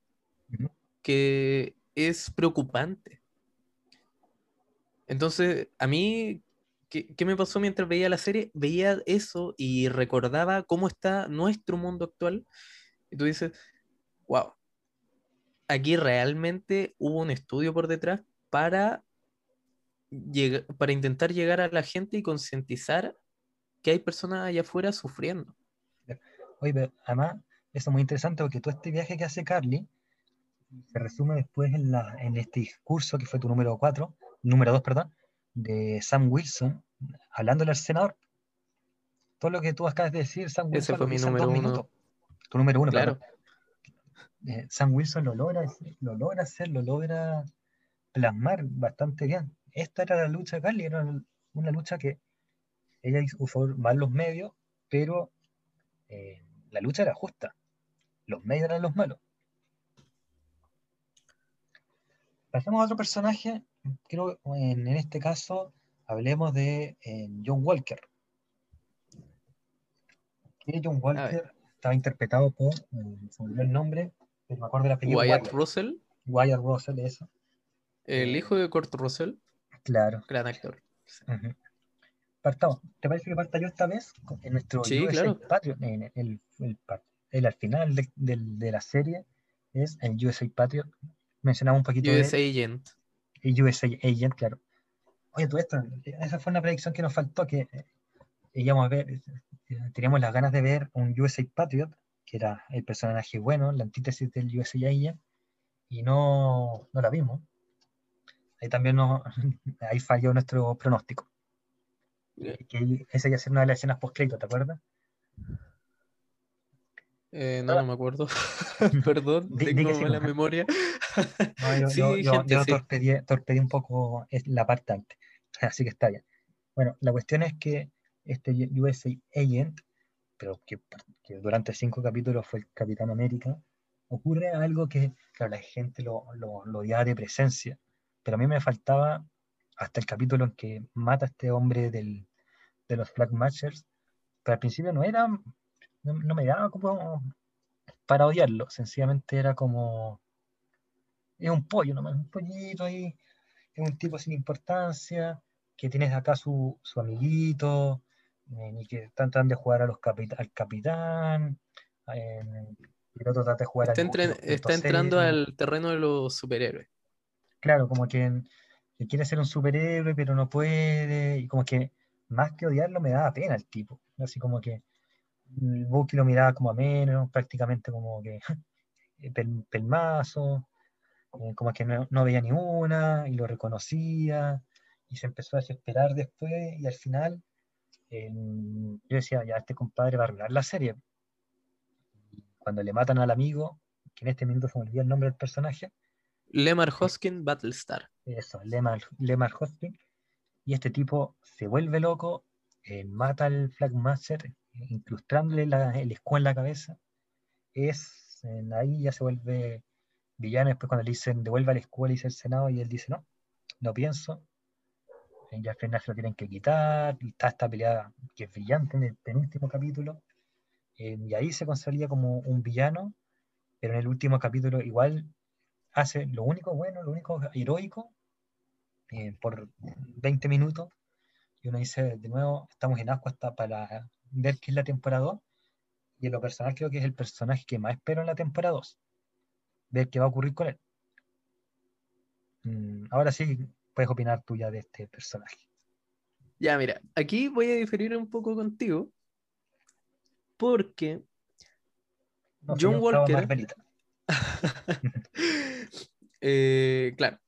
D: que es preocupante. Entonces, a mí ¿Qué, me pasó mientras veía la serie? Veía eso y recordaba cómo está nuestro mundo actual. Y tú dices, wow, aquí realmente hubo un estudio por detrás para, para intentar llegar a la gente y concientizar que hay personas allá afuera sufriendo.
B: Oye, además, eso es muy interesante porque todo este viaje que hace Carly se resume después en, la, en este discurso que fue tu número 4, número 2, perdón, de Sam Wilson, hablándole al senador. Todo lo que tú acabas de decir, Sam Wilson.
D: Ese fue mi número uno.
B: Tu número uno, claro. Eh, Sam Wilson lo logra, lo logra hacer, lo logra plasmar bastante bien. Esta era la lucha de Carly, era una lucha que ella usó mal los medios, pero eh, la lucha era justa. Los medios eran los malos. Pasamos a otro personaje creo en, en este caso hablemos de eh, John Walker. Que John Walker estaba interpretado por, eh, se me olvidó el nombre, pero me acuerdo de la película.
D: Wyatt Russell.
B: Wyatt Russell, eso.
D: El hijo de Kurt Russell.
B: Claro.
D: Gran actor.
B: Partamos. ¿Te parece que parta yo esta vez? En nuestro
D: sí, claro.
B: En el, el, el, al final de, de, de, la serie es el USA Patriot. Mencionaba un poquito
D: USA de, Agent
B: y USA Agent, claro. Oye, tú esto, esa fue una predicción que nos faltó, que eh, íbamos a ver, eh, teníamos las ganas de ver un USA Patriot, que era el personaje bueno, la antítesis del USA Agent, y no, no la vimos. Ahí también no, ahí falló nuestro pronóstico. Que esa ya ser una de las escenas post-crédito, ¿te acuerdas?
D: Eh, no, no me acuerdo. Perdón, tengo mala memoria.
B: No, yo, yo, yo, torpedí, un poco la parte antes, así que está bien. Bueno, la cuestión es que este USA Agent, pero que, que durante cinco capítulos fue el Capitán América, ocurre algo que, claro, la gente lo, lo, lo odiaba de presencia, pero a mí me faltaba hasta el capítulo en que mata a este hombre del, de los Flag Matchers, pero al principio no era no, me daba como para odiarlo, sencillamente era como, es un pollo nomás, un pollito ahí, es un tipo sin importancia, que tienes acá su, su amiguito, eh, y que están tratando de jugar a los al capitán, eh, y el otro trata de jugar
D: está, está entrando al terreno de los superhéroes.
B: Claro, como que, que, quiere ser un superhéroe, pero no puede, y como que más que odiarlo me daba pena el tipo, así como que Bucky lo miraba como a menos, prácticamente como que pelmazo, eh, como que no, veía ni una y lo reconocía y se empezó a desesperar después y al final yo decía, ya este compadre va a arruinar la serie. Cuando le matan al amigo, que en este minuto se me olvidó el nombre del personaje.
D: Lemar Hoskin Battlestar.
B: Eso, Lemar, Lemar Hoskin. Y este tipo se vuelve loco, eh, mata al Flagmaster, incrustándole el escudo en la cabeza, es ahí ya se vuelve villano. Después, cuando le dicen devuelva el escudo, le dice el Senado, y él dice no, no pienso. ya al final se lo tienen que quitar, y está esta pelea que es brillante en el penúltimo capítulo, eh, y ahí se consolida como un villano, pero en el último capítulo igual hace lo único bueno, lo único heroico, eh, por 20 minutos, y uno dice, de nuevo, estamos en asco hasta para ver qué es la temporada 2, y en lo personal creo que es el personaje que más espero en la temporada 2, ver qué va a ocurrir con él. Mm, ahora sí, puedes opinar tú ya de este personaje.
D: Ya, mira, aquí voy a diferir un poco contigo, porque
B: No,
D: John Walker-. Eh, claro.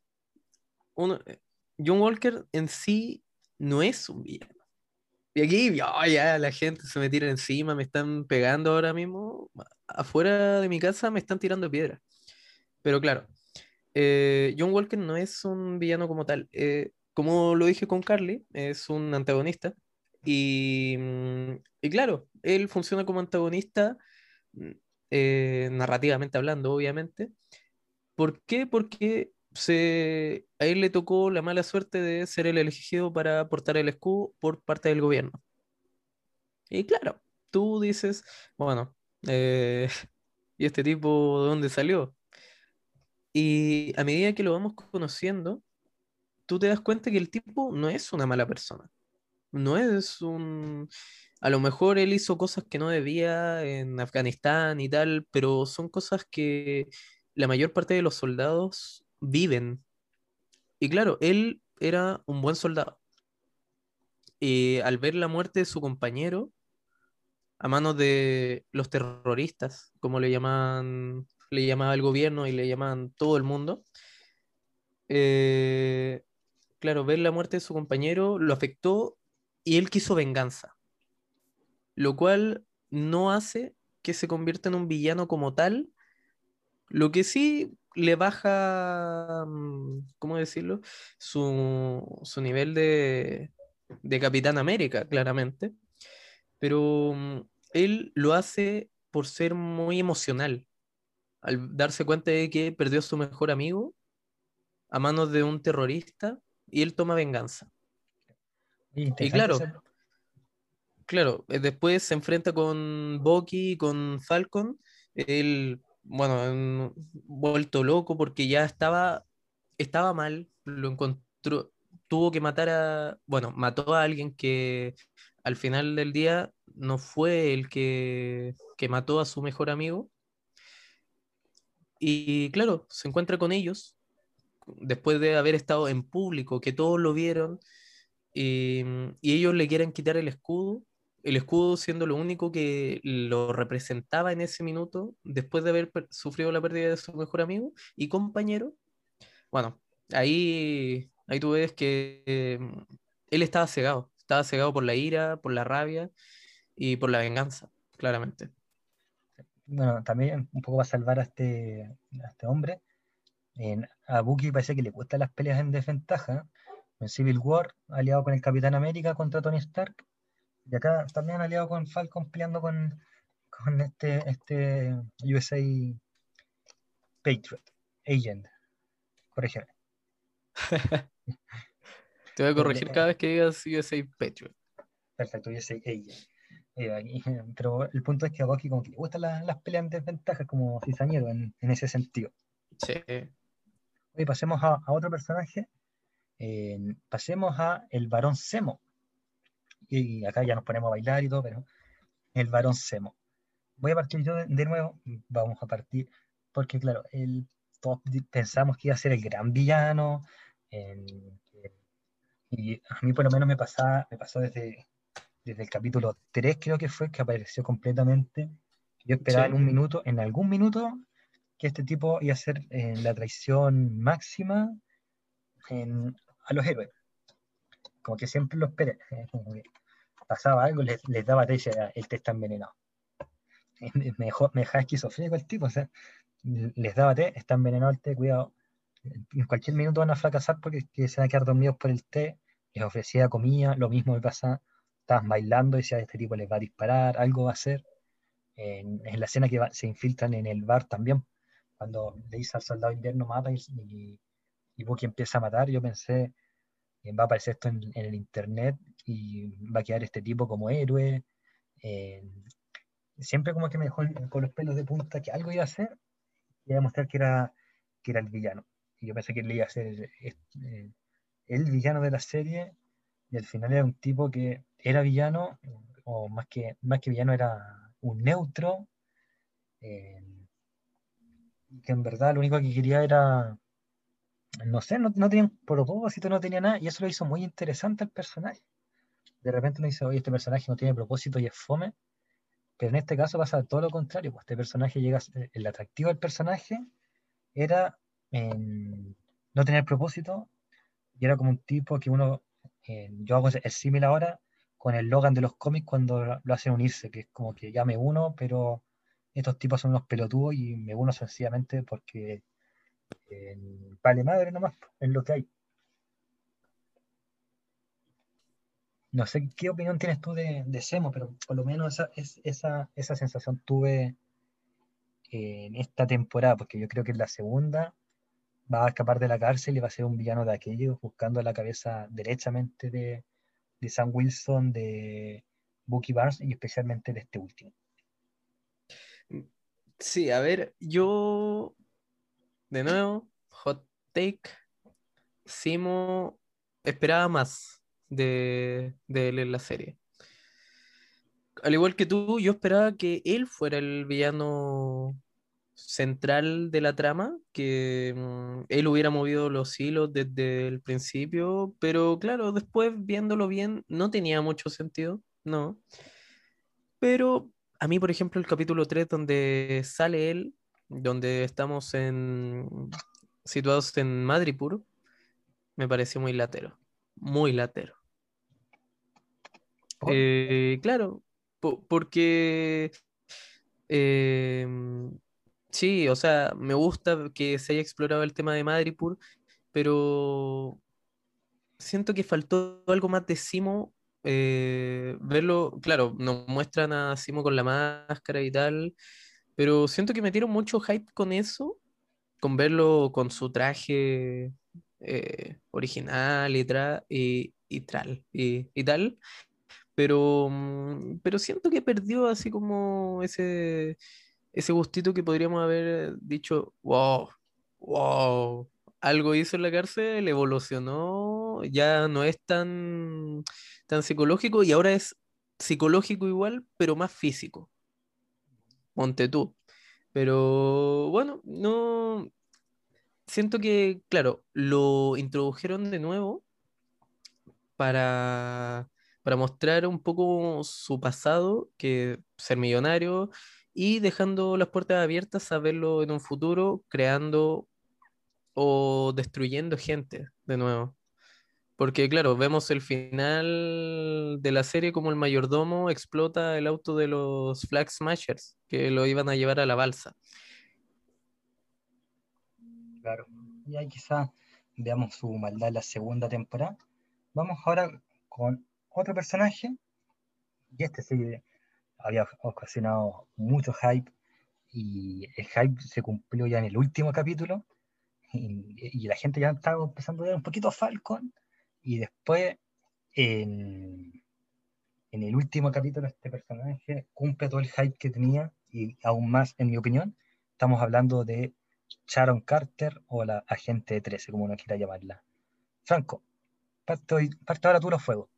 D: Uno, eh, John Walker en sí no es un villano. Y aquí ya, ya la gente se me tira encima, me están pegando ahora mismo. Afuera de mi casa me están tirando piedras. Pero claro, eh, John Walker no es un villano como tal. Eh, como lo dije con Carly, es un antagonista. Y, mm, y claro, él funciona como antagonista, mm, eh, narrativamente hablando, obviamente. ¿Por qué? Porque se, a él le tocó la mala suerte de ser el elegido para portar el escudo por parte del gobierno. Y claro, tú dices, bueno, eh, ¿y este tipo de dónde salió? Y a medida que lo vamos conociendo, tú te das cuenta que el tipo no es una mala persona. No es un... A lo mejor él hizo cosas que no debía en Afganistán y tal, pero son cosas que la mayor parte de los soldados viven. Y claro, él era un buen soldado. Y al ver la muerte de su compañero a manos de los terroristas, como le llaman, le llamaba el gobierno y le llaman todo el mundo, eh, claro, ver la muerte de su compañero lo afectó y él quiso venganza, lo cual no hace que se convierta en un villano como tal, lo que sí le baja, mm, ¿cómo decirlo? Su, su nivel de, de Capitán América, claramente, pero mm, él lo hace por ser muy emocional, al darse cuenta de que perdió a su mejor amigo a manos de un terrorista y él toma venganza.
B: Interesante
D: claro, Claro, eh, después se enfrenta con Bucky y con Falcon. Él, bueno, en- vuelto loco porque ya estaba, estaba mal, lo encontró, tuvo que matar a, bueno, mató a alguien que al final del día no fue el que, que mató a su mejor amigo. Y claro, se encuentra con ellos después de haber estado en público, que todos lo vieron, y, y ellos le quieren quitar el escudo, el escudo siendo lo único que lo representaba en ese minuto, después de haber sufrido la pérdida de su mejor amigo y compañero. Bueno, ahí, ahí tú ves que eh, él estaba cegado, estaba cegado por la ira, por la rabia y por la venganza, claramente.
B: bueno, también un poco va a salvar a este, a este hombre. En, a Bucky parece que le gustan las peleas en desventaja. En Civil War, aliado con el Capitán América contra Tony Stark. Y acá también aliado con Falcon peleando con, con este, este USA Patriot, Agent. Corrígeme.
D: Te voy a corregir cada vez que digas USA Patriot.
B: Perfecto, USA Agent. Eh, pero el punto es que a Bucky como que le gustan las, las peleas en desventaja como cizañero en, en ese sentido.
D: Sí.
B: Oye, pasemos a, a otro personaje. Eh, pasemos a el varón Semo. Y acá ya nos ponemos a bailar y todo, pero el varón Semo. Voy a partir yo de, de nuevo. Vamos a partir, porque claro, el, todos pensamos que iba a ser el gran villano. en- y a mí por lo menos me pasaba, me pasó desde, desde el capítulo 3, creo que fue, que apareció completamente. Yo esperaba
D: Sí.
B: en un minuto, en algún minuto, que este tipo iba a ser eh, la traición máxima en- a los héroes. Como que siempre lo esperé. como que pasaba algo, les, les daba té el té está envenenado. Me, dejó, me dejaba esquizofrénico el tipo, o sea, les daba té, está envenenado el té, cuidado. En cualquier minuto van a fracasar porque que se van a quedar dormidos por el té. Les ofrecía comida, lo mismo me pasa. Estaban bailando y decía, este tipo les va a disparar, algo va a hacer. En, en la escena que va- se infiltran en el bar también, cuando le dice al soldado invierno mata y, y, y Bucky empieza a matar, yo pensé, va a aparecer esto en, el internet y va a quedar este tipo como héroe. siempre como que me dejó con los pelos de punta que algo iba a hacer y iba a mostrar que era, que era el villano. Y yo pensé que él iba a ser eh, el villano de la serie y al final era un tipo que era villano, o más que, más que villano era un neutro, eh, que en verdad lo único que quería era, no sé, no, no tenía propósito, no tenía nada, y eso lo hizo muy interesante al personaje. De repente uno dice, oye, este personaje no tiene propósito y es fome, pero en este caso pasa todo lo contrario, pues este personaje llega, el atractivo del personaje era no tener propósito, y era como un tipo que uno, eh, yo hago el símil ahora con el Logan de los cómics cuando lo hacen unirse, que es como que ya me uno, pero estos tipos son unos pelotudos y me uno sencillamente porque eh, vale madre nomás, es lo que hay. No sé qué opinión tienes tú de, de Semo, pero por lo menos esa, es, esa, esa sensación tuve en esta temporada, porque yo creo que en la segunda va a escapar de la cárcel y va a ser un villano de aquellos, buscando la cabeza derechamente de, de Sam Wilson, de Bucky Barnes y especialmente de este último.
D: Sí, a ver, yo de nuevo, hot take, Simo esperaba más de, de él en la serie. Al igual que tú, yo esperaba que él fuera el villano central de la trama, que mm, él hubiera movido los hilos desde el principio, pero claro, después viéndolo bien, no tenía mucho sentido, no. Pero a mí, por ejemplo, el capítulo 3, donde sale él, donde estamos en, situados en Madripur, me pareció muy latero, muy latero. Eh, claro, porque eh, Sí, o sea, me gusta que se haya explorado el tema de Madripoor, pero siento que faltó algo más de Simo. Eh, verlo, claro, nos muestran a Simo con la máscara y tal, pero siento que metieron mucho hype con eso, con verlo con su traje eh, original y, y, y tal, pero, mm, pero siento que perdió así como ese ese gustito que podríamos haber dicho, wow, wow, algo hizo en la cárcel, evolucionó, ya no es tan, tan psicológico y ahora es psicológico igual, pero más físico. Monte tú. Pero bueno, no. Siento que, claro, lo introdujeron de nuevo para, para mostrar un poco su pasado, que ser millonario, y dejando las puertas abiertas a verlo en un futuro, creando o destruyendo gente de nuevo. Porque claro, vemos el final de la serie como el mayordomo explota el auto de los Flag Smashers, que lo iban a llevar a la balsa.
B: Claro, y ahí quizá veamos su maldad en la segunda temporada. Vamos ahora con otro personaje, y este sí había ocasionado mucho hype y el hype se cumplió ya en el último capítulo y, la gente ya estaba empezando a ver un poquito Falcon y después en, en el último capítulo este personaje cumple todo el hype que tenía y aún más en mi opinión estamos hablando de Sharon Carter o la agente 13 como uno quiera llamarla Franco parte ahora tú los fuegos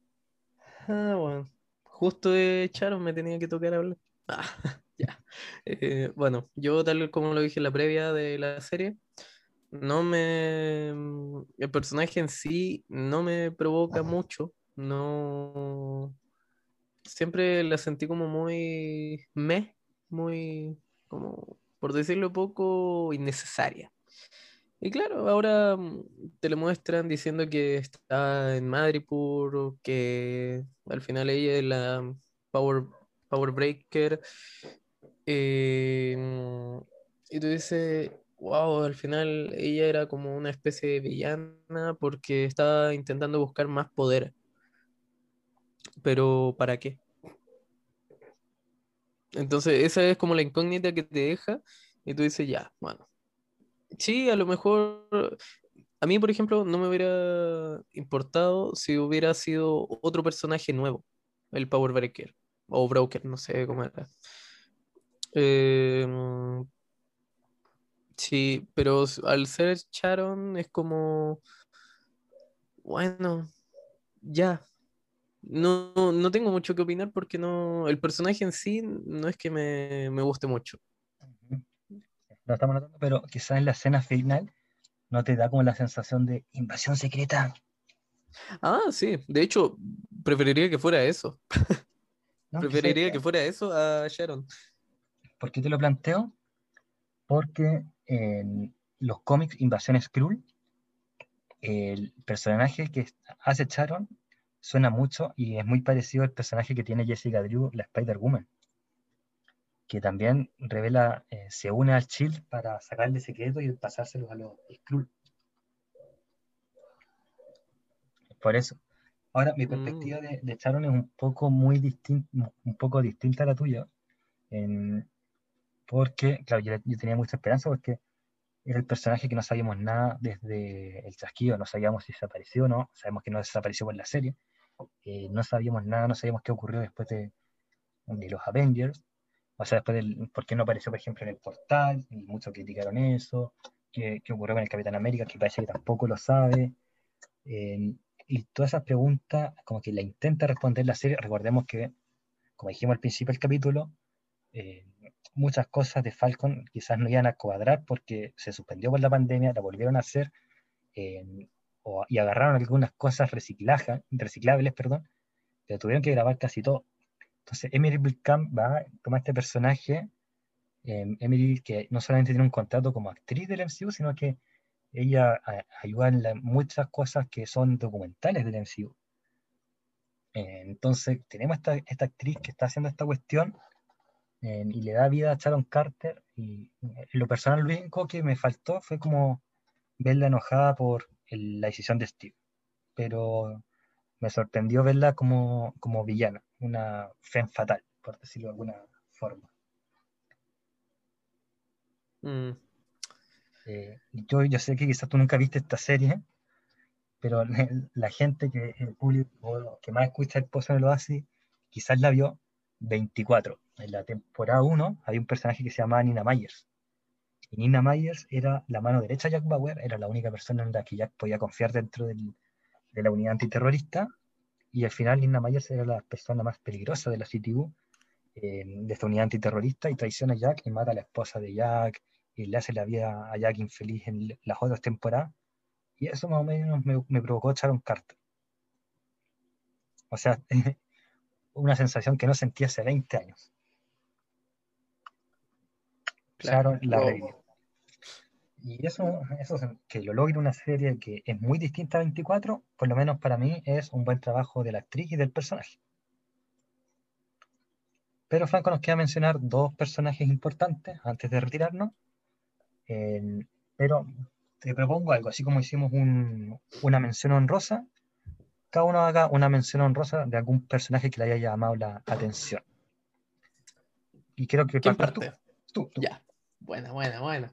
D: ah bueno justo de Charon me tenía que tocar hablar. Ah, ya. Eh, bueno, yo tal como lo dije en la previa de la serie, no me... El personaje en sí no me provoca mucho, no... Siempre la sentí como muy me, muy, como, por decirlo poco, innecesaria. Y claro, ahora mm, te lo muestran diciendo que está en Madripoor, que al final ella es la Power, power Breaker. Eh, mm, y tú dices, wow, al final ella era como una especie de villana porque estaba intentando buscar más poder. Pero ¿para qué? Entonces, esa es como la incógnita que te deja y tú dices, ya, bueno, Sí, a lo mejor a mí, por ejemplo, no me hubiera importado si hubiera sido otro personaje nuevo, el Power Breaker o Broker, no sé cómo era. Em, sí, pero al ser Sharon es como, bueno, ya. No, no tengo mucho que opinar porque no, el personaje en sí no es que me, me guste mucho.
B: Lo estamos notando, pero quizás en la escena final no te da como la sensación de invasión secreta.
D: Ah, sí, de hecho, preferiría que fuera eso. preferiría que fuera eso a Sharon.
B: ¿Por qué te lo planteo? Porque en los cómics Invasión Skrull, el personaje que hace Sharon suena mucho y es muy parecido al personaje que tiene Jessica Drew, la Spider-Woman que también revela, eh, se une al Chill para sacarle secretos y pasárselos a los Skrull. Por eso. Ahora, mi perspectiva mm. de, Charon es un poco muy distinta, un poco distinta a la tuya, porque, claro, yo, tenía mucha esperanza porque era el personaje que no sabíamos nada desde el chasquido, no sabíamos si desapareció o no, sabemos que no desapareció por la serie, eh, no sabíamos nada, no sabíamos qué ocurrió después de, de los Avengers, o sea, después del, por qué no apareció, por ejemplo, en el portal, y muchos criticaron eso, qué, ocurrió con el Capitán América, que parece que tampoco lo sabe. Eh, y todas esas preguntas, como que la intenta responder la serie, recordemos que, como dijimos al principio del capítulo, eh, muchas cosas de Falcon quizás no iban a cuadrar porque se suspendió por la pandemia, la volvieron a hacer eh, y agarraron algunas cosas reciclables, perdón, pero tuvieron que grabar casi todo. Entonces, Emily Blickham va, toma este personaje, eh, Emily, que no solamente tiene un contrato como actriz del MCU, sino que ella ayuda en muchas cosas que son documentales del MCU. Eh, entonces, tenemos esta, esta, actriz que está haciendo esta cuestión eh, y le da vida a Sharon Carter. Y en lo personal, lo único que me faltó fue como verla enojada por la decisión de Steve. Pero me sorprendió verla como, como villana una fe fatal, por decirlo de alguna forma. Mm. Eh, yo, yo sé que quizás tú nunca viste esta serie, pero la gente que el público que más escucha el Pozo en el Oasis, quizás la vio 24. En la temporada 1 había un personaje que se llamaba Nina Myers. Y Nina Myers era la mano derecha de Jack Bauer, era la única persona en la que Jack podía confiar dentro de la unidad antiterrorista y al final Nina Myers era la persona más peligrosa de la CTU, eh, de esta unidad antiterrorista, y traiciona a Jack y mata a la esposa de Jack, y le hace la vida a Jack infeliz en las otras temporadas. Y eso más o menos me, me provocó un Carter. O sea, una sensación que no sentí hace 20 años. Claro, la y eso, eso que lo logre una serie que es muy distinta a 24, por lo menos para mí es un buen trabajo de la actriz y del personaje. Pero Franco nos queda mencionar dos personajes importantes antes de retirarnos. pero te propongo algo, así como hicimos una mención honrosa, cada uno haga una mención honrosa de algún personaje que le haya llamado la atención. Y creo que
D: ¿Quién parte? Tú, tú. Ya, bueno, bueno, bueno.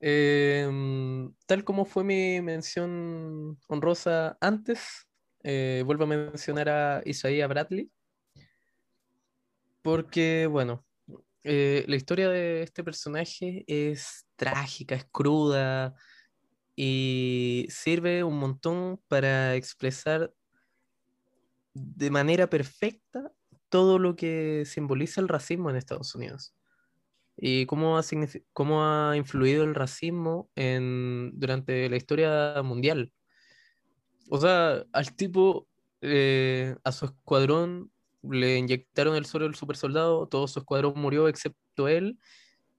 D: Em, tal como fue mi mención honrosa antes, eh, vuelvo a mencionar a Isaiah Bradley. Porque, bueno, eh, la historia de este personaje es trágica, es cruda y sirve un montón para expresar de manera perfecta todo lo que simboliza el racismo en Estados Unidos y cómo ha, cómo ha influido el racismo en, durante la historia mundial. O sea, al tipo, eh, a su escuadrón le inyectaron el suero del super soldado, todo su escuadrón murió excepto él,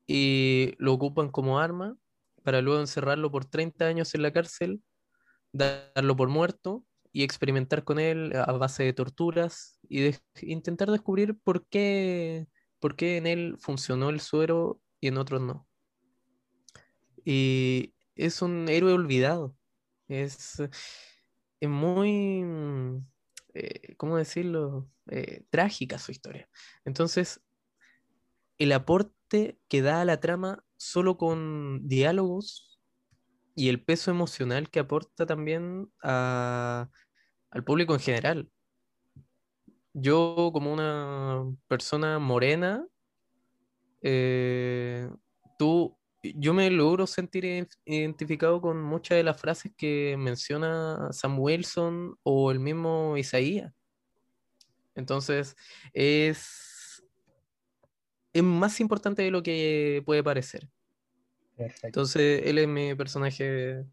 D: y lo ocupan como arma para luego encerrarlo por 30 años en la cárcel, darlo por muerto y experimentar con él a base de torturas y intentar descubrir por qué por qué en él funcionó el suero y en otros no. Y es un héroe olvidado. Es, muy, eh, ¿cómo decirlo? Eh, trágica su historia. Entonces, el aporte que da a la trama solo con diálogos y el peso emocional que aporta también al público en general. Yo como una persona morena, eh, tú, yo me logro sentir identificado con muchas de las frases que menciona Sam Wilson o el mismo Isaías. Entonces, es, es más importante de lo que puede parecer. Entonces, él es mi personaje.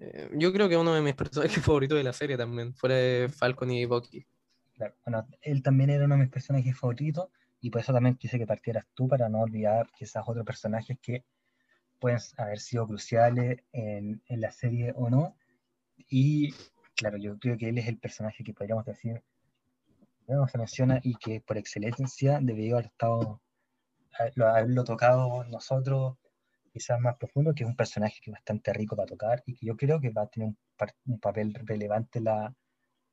D: Eh, yo creo que es uno de mis personajes favoritos de la serie también, fuera de Falcon y Bucky.
B: Claro, bueno, él también era uno de mis personajes favoritos y por eso también quise que partieras tú para no olvidar quizás otros personajes que pueden haber sido cruciales en, en la serie o no. Y claro, yo creo que él es el personaje que podríamos decir, se menciona y que por excelencia debió haber estado, haberlo tocado nosotros quizás más profundo, que es un personaje que es bastante rico para tocar y que yo creo que va a tener un, papel relevante en la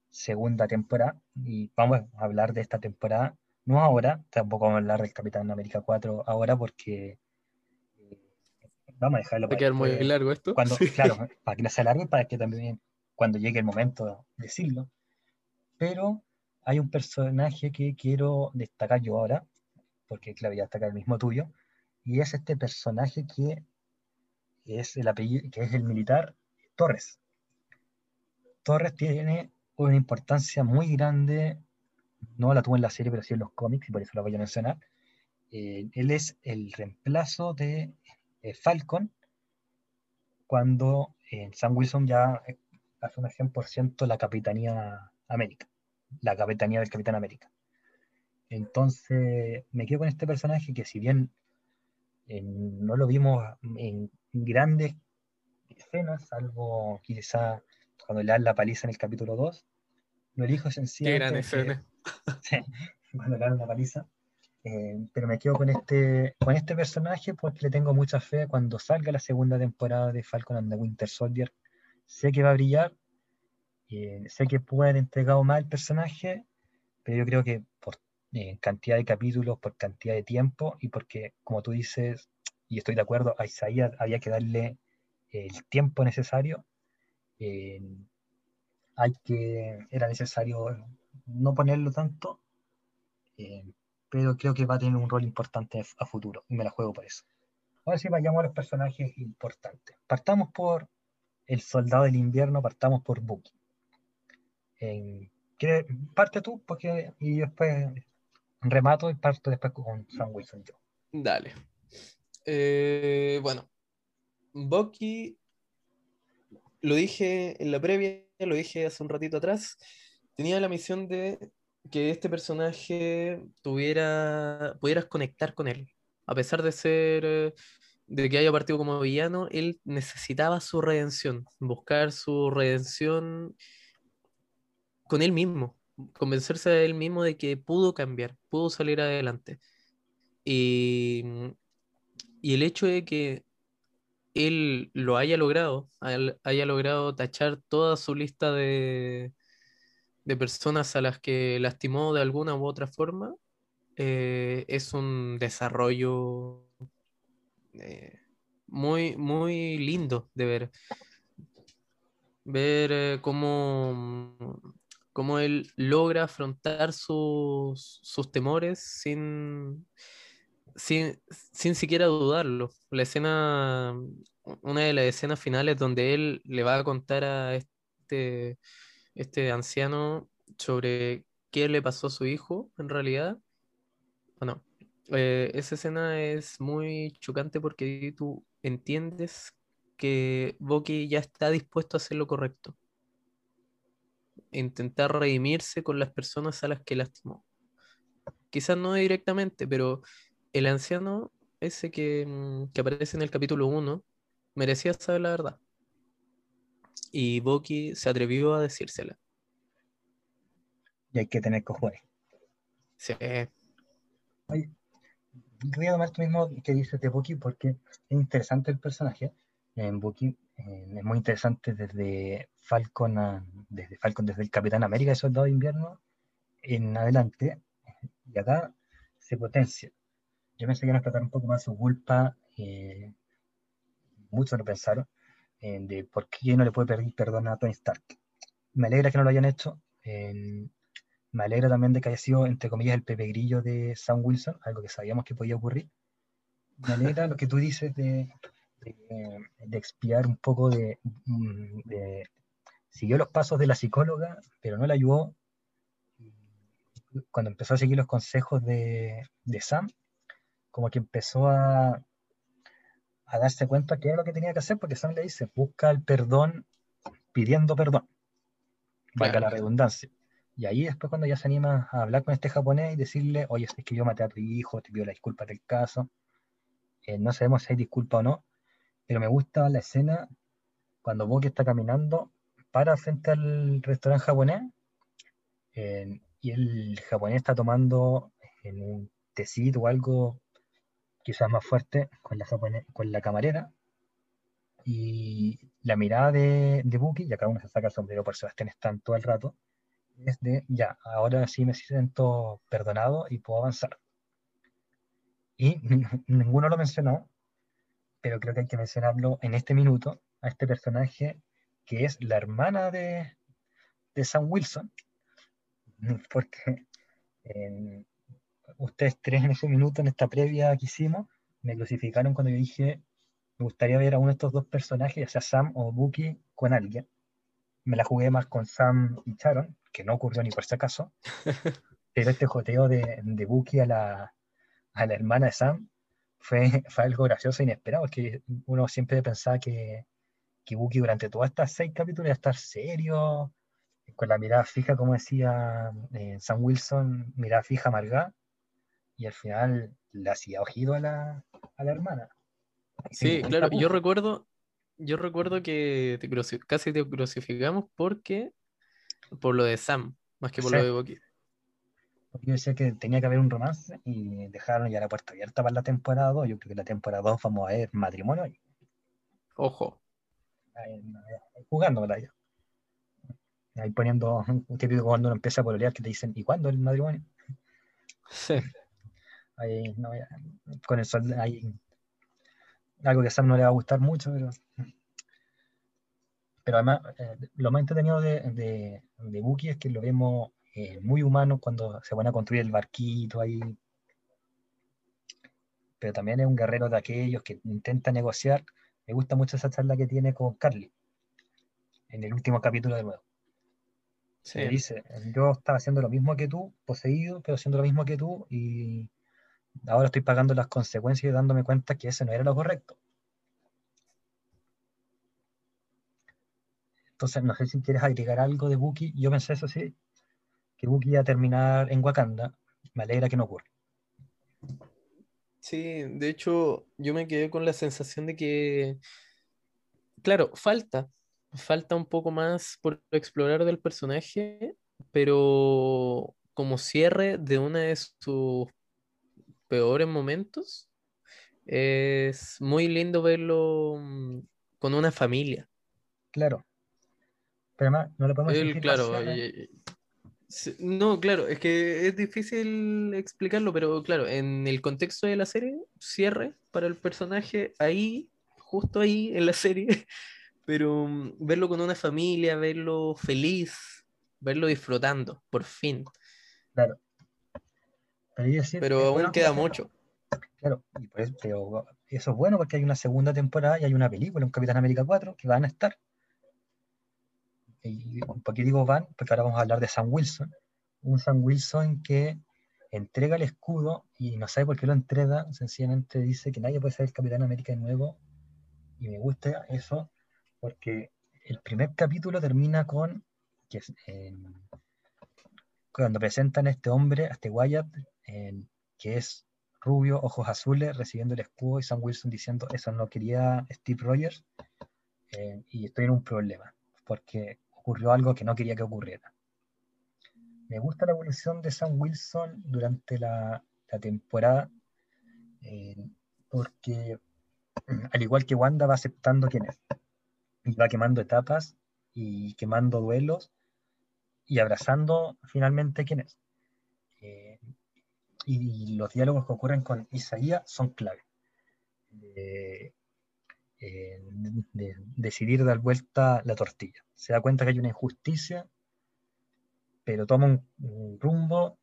B: segunda temporada. Y vamos a hablar de esta temporada, no ahora, tampoco vamos a hablar del Capitán América 4 ahora porque eh, vamos a dejarlo
D: para quedar muy largo esto.
B: Cuando, Claro, para que no sea largo y para que también cuando llegue el momento decirlo. Pero hay un personaje que quiero destacar yo ahora, porque claro, ya destacar el mismo tuyo, y es este personaje que es el apellido, que es el militar Torres. Torres tiene una importancia muy grande, no la tuvo en la serie, pero sí en los cómics, y por eso la voy a mencionar. Eh, él es el reemplazo de eh, Falcon cuando eh, Sam Wilson ya asume 100% la Capitanía América, la Capitanía del Capitán América. Entonces me quedo con este personaje que si bien no lo vimos en grandes escenas, salvo quizá cuando le dan la paliza en el capítulo 2. Lo elijo sencillamente.
D: Qué gran escena.
B: cuando le dan la paliza. Eh, pero me quedo con este, con este personaje porque le tengo mucha fe cuando salga la segunda temporada de Falcon and the Winter Soldier. Sé que va a brillar, eh, sé que puede haber entregado más el personaje, pero yo creo que por en cantidad de capítulos, por cantidad de tiempo y porque, como tú dices, y estoy de acuerdo, a Isaías había que darle el tiempo necesario. Eh, hay que, era necesario no ponerlo tanto, eh, pero creo que va a tener un rol importante a futuro y me la juego por eso. Ahora sí, vayamos a los personajes importantes. Partamos por el soldado del invierno, partamos por Bucky. Parte tú, porque y después remato y parto después con Sam Wilson yo.
D: Dale. Eh, bueno, Bucky, lo dije en la previa, lo dije hace un ratito atrás, tenía la misión de que este personaje tuviera, pudieras conectar con él. A pesar de ser, de que haya partido como villano, él necesitaba su redención, buscar su redención con él mismo convencerse a él mismo de que pudo cambiar, pudo salir adelante. Y, y el hecho de que él lo haya logrado, haya logrado tachar toda su lista de, de personas a las que lastimó de alguna u otra forma, eh, es un desarrollo eh, muy, muy lindo de ver. Ver eh, cómo cómo él logra afrontar sus, temores sin, sin, siquiera dudarlo. La escena, una de las escenas finales donde él le va a contar a este, este anciano sobre qué le pasó a su hijo, en realidad. Bueno, eh, esa escena es muy chocante porque tú entiendes que Bucky ya está dispuesto a hacer lo correcto intentar redimirse con las personas a las que lastimó. Quizás no directamente, pero el anciano ese que, mm, que aparece en el capítulo 1 merecía saber la verdad. Y Boki se atrevió a decírsela.
B: Y hay que tener cojones.
D: Sí.
B: voy a tomar esto mismo que dices de Boki porque es interesante el personaje. En Boki es muy interesante desde Falcon, desde Falcon, desde el Capitán América de Soldado de Invierno en adelante, y acá se potencia. Yo pensé que iban a explotar un poco más su culpa, eh, muchos lo pensaron, de por qué no le puede pedir perdón a Tony Stark. Me alegra que no lo hayan hecho. me alegra también de que haya sido, entre comillas, el Pepe Grillo de Sam Wilson, algo que sabíamos que podía ocurrir. Me alegra lo que tú dices de, de, expiar un poco de, de, Siguió los pasos de la psicóloga, pero no la ayudó. Cuando empezó a seguir los consejos de, de Sam, como que empezó a, a darse cuenta que era lo que tenía que hacer, porque Sam le dice, busca el perdón pidiendo perdón, valga la redundancia. Y ahí después cuando ya se anima a hablar con este japonés y decirle, oye, es que yo maté a tu hijo, te pido la disculpa del caso, eh, no sabemos si hay disculpa o no, pero me gusta la escena cuando Boki está caminando para frente al restaurante japonés y el japonés está tomando en un tecito o algo quizás más fuerte con la, camarera. Y la mirada de, de Buki, ya cada uno se saca el sombrero por Sebastián están todo el rato, es de, ya, ahora sí me siento perdonado y puedo avanzar. Y ninguno lo mencionó, pero creo que hay que mencionarlo en este minuto, a este personaje que es la hermana de, de Sam Wilson, porque ustedes tres en ese minuto, en esta previa que hicimos, me crucificaron cuando yo dije, me gustaría ver a uno de estos dos personajes, ya sea Sam o Bucky, con alguien. Me la jugué más con Sam y Sharon, que no ocurrió ni por si acaso. Pero este joteo de, de Bucky a la, a la hermana de Sam fue, fue algo gracioso e inesperado, porque uno siempre pensaba que, que Bucky durante todas estas seis capítulos iba a estar serio, con la mirada fija, como decía eh, Sam Wilson, mirada fija, amargada, y al final le hacía ojido a la, a la hermana.
D: Sí, claro, yo recuerdo, yo recuerdo que casi te crucificamos porque por lo de Sam, más que por lo de Bucky.
B: Yo decía que tenía que haber un romance y dejaron ya la puerta abierta para la temporada 2. Yo creo que la temporada 2 vamos a ver matrimonio ahí.
D: Ojo.
B: Ahí, jugando ya. Ahí poniendo un típico cuando uno empieza a pololear que te dicen, ¿y cuándo el matrimonio?
D: Sí.
B: Ahí, no, con el sol, hay algo que a Sam no le va a gustar mucho, pero. Pero además, eh, lo más entretenido de, de, de Buki es que lo vemos eh, muy humano cuando se van a construir el barquito ahí. Pero también es un guerrero de aquellos que intenta negociar. Me gusta mucho esa charla que tiene con Carly en el último capítulo de nuevo. Se dice, yo estaba haciendo lo mismo que tú, poseído, pero haciendo lo mismo que tú, y ahora estoy pagando las consecuencias y dándome cuenta que ese no era lo correcto. Entonces, no sé si quieres agregar algo de Buki. Yo pensé eso sí, que Buki iba a terminar en Wakanda. Me alegra que no ocurra.
D: Sí, de hecho, yo me quedé con la sensación de que, claro, falta, falta un poco más por explorar del personaje, pero como cierre de uno de sus peores momentos, es muy lindo verlo mm, con una familia.
B: Claro. Pero además, no lo podemos
D: decir. Claro, no, claro, es que es difícil explicarlo, pero claro, en el contexto de la serie, cierre para el personaje ahí, justo ahí en la serie, pero mm, verlo con una familia, verlo feliz, verlo disfrutando, por fin.
B: Claro.
D: Pero, aún queda mucho.
B: Claro, y por eso, pero eso es bueno porque hay una segunda temporada y hay una película, un Capitán América 4, que van a estar. Y, ¿Por qué digo van? Porque ahora vamos a hablar de Sam Wilson. Un Sam Wilson que entrega el escudo y no sabe por qué lo entrega, sencillamente dice que nadie puede ser el Capitán América de nuevo. Y me gusta eso porque el primer capítulo termina con que cuando presentan a este hombre, a este Wyatt, que es rubio, ojos azules, recibiendo el escudo y Sam Wilson diciendo eso no quería Steve Rogers eh, y estoy en un problema porque ocurrió algo que no quería que ocurriera. Me gusta la evolución de Sam Wilson durante la, temporada, eh, porque al igual que Wanda va aceptando quién es, y va quemando etapas y quemando duelos y abrazando finalmente quién es. Eh, y los diálogos que ocurren con Isaías son clave. Eh, eh, de, decidir dar vuelta la tortilla. Se da cuenta que hay una injusticia, pero toma un, rumbo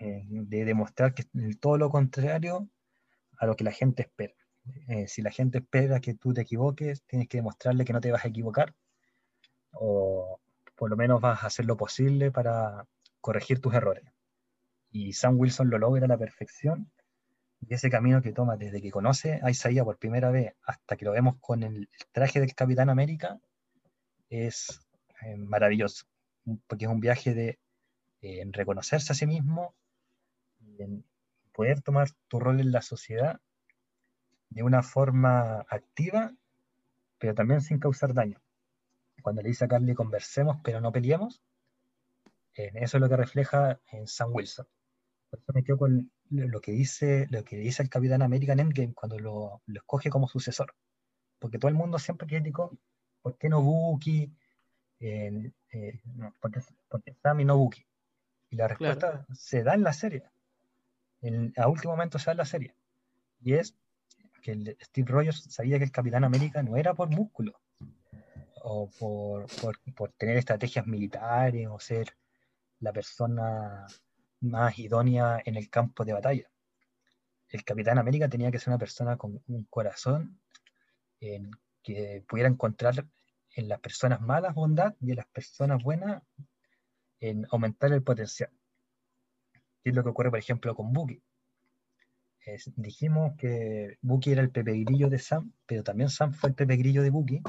B: eh, de demostrar que es todo lo contrario a lo que la gente espera. Eh, si la gente espera que tú te equivoques, tienes que demostrarle que no te vas a equivocar, o por lo menos vas a hacer lo posible para corregir tus errores. Y Sam Wilson lo logra a la perfección y ese camino que toma desde que conoce a Isaías por primera vez hasta que lo vemos con el traje del Capitán América es eh, maravilloso, porque es un viaje de reconocerse a sí mismo, en poder tomar tu rol en la sociedad de una forma activa, pero también sin causar daño. Cuando le dice a Carly conversemos, pero no peleemos, eso es lo que refleja en Sam Wilson. Por eso me quedo con lo que dice, lo que dice el Capitán América en Endgame cuando lo, lo escoge como sucesor. Porque todo el mundo siempre criticó, ¿por qué no Bucky? Eh, no, porque, porque, Sam y no Bucky. Y la respuesta se da en la serie. En, a último momento se da en la serie. Y es que el Steve Rogers sabía que el Capitán América no era por músculo o por, por, por tener estrategias militares o ser la persona más idónea en el campo de batalla. El Capitán América tenía que ser una persona con un corazón en que pudiera encontrar en las personas malas bondad y en las personas buenas en aumentar el potencial. Y es lo que ocurre, por ejemplo, con Bucky. dijimos que Bucky era el Pepe Grillo de Sam, pero también Sam fue el Pepe Grillo de Bucky.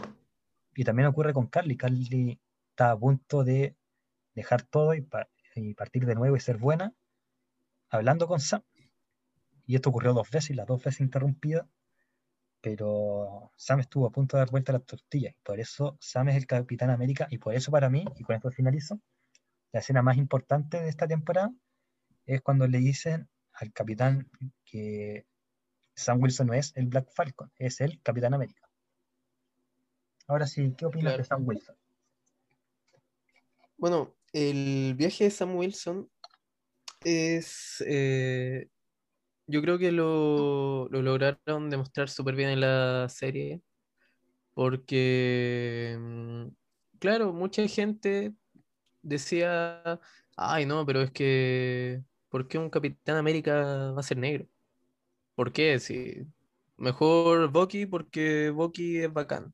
B: Y también ocurre con Carly. Carly está a punto de dejar todo y, y partir de nuevo y ser buena, hablando con Sam. Y esto ocurrió dos veces, las dos veces interrumpidas, pero Sam estuvo a punto de dar vuelta a la tortilla, y por eso Sam es el Capitán América, y por eso para mí, y con esto finalizo, la escena más importante de esta temporada es cuando le dicen al capitán que Sam Wilson no es el Black Falcon, es el Capitán América. Ahora sí, ¿qué opinas de Sam Wilson?
D: Bueno, el viaje de Sam Wilson es. Eh, yo creo que lo, lograron demostrar súper bien en la serie. Porque, mm, claro, mucha gente decía, ay no, pero es que, ¿por qué un Capitán América va a ser negro? ¿Por qué? Mejor Bucky porque Bucky es bacán.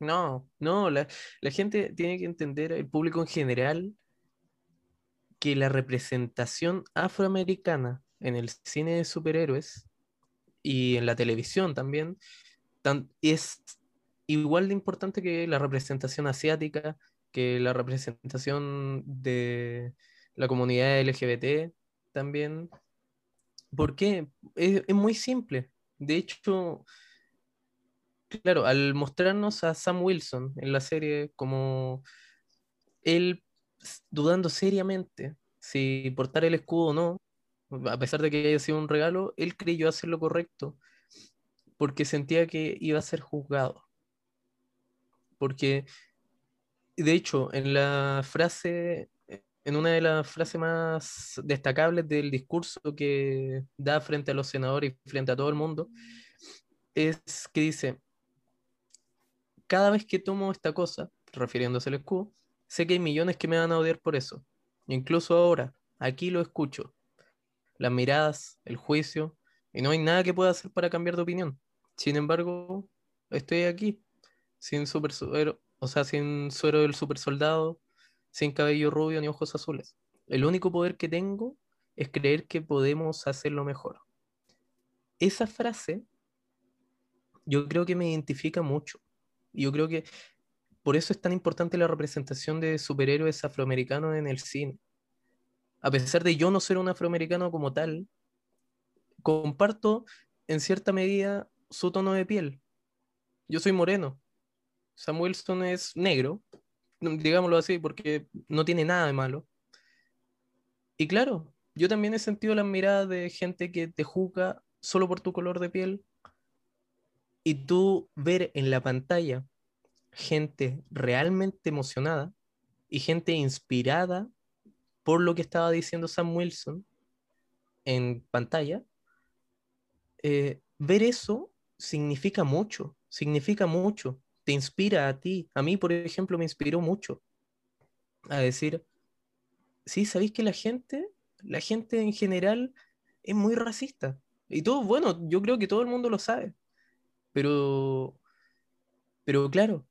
D: No, no, la, gente tiene que entender, el público en general, que la representación afroamericana en el cine de superhéroes y en la televisión también es igual de importante que la representación asiática, que la representación de la comunidad LGBT también. ¿Por qué? es muy simple. De hecho, Claro, al mostrarnos a Sam Wilson en la serie como él dudando seriamente si portar el escudo o no, a pesar de que haya sido un regalo, él creyó hacer lo correcto porque sentía que iba a ser juzgado. Porque, de hecho, en la frase, en una de las frases más destacables del discurso que da frente a los senadores y frente a todo el mundo, es que dice, cada vez que tomo esta cosa, refiriéndose al escudo, sé que hay millones que me van a odiar por eso. Incluso ahora, aquí lo escucho. Las miradas, el juicio, y no hay nada que pueda hacer para cambiar de opinión. Sin embargo, estoy aquí, sin super suero, o sea, sin suero del super soldado, sin cabello rubio ni ojos azules. El único poder que tengo es creer que podemos hacerlo mejor. Esa frase yo creo que me identifica mucho yo creo que por eso es tan importante la representación de superhéroes afroamericanos en el cine. A pesar de yo no ser un afroamericano como tal, comparto en cierta medida su tono de piel. Yo soy moreno. Sam Wilson es negro, digámoslo así, porque no tiene nada de malo. Y claro, yo también he sentido las miradas de gente que te juzga solo por tu color de piel y tú ver en la pantalla gente realmente emocionada y gente inspirada por lo que estaba diciendo Sam Wilson en pantalla, eh, ver eso significa mucho. significa mucho, te inspira a ti. A mí, por ejemplo, me inspiró mucho a decir, sí, sabéis que la gente, la gente en general es muy racista. Y todo, bueno, yo creo que todo el mundo lo sabe. Pero, pero claro,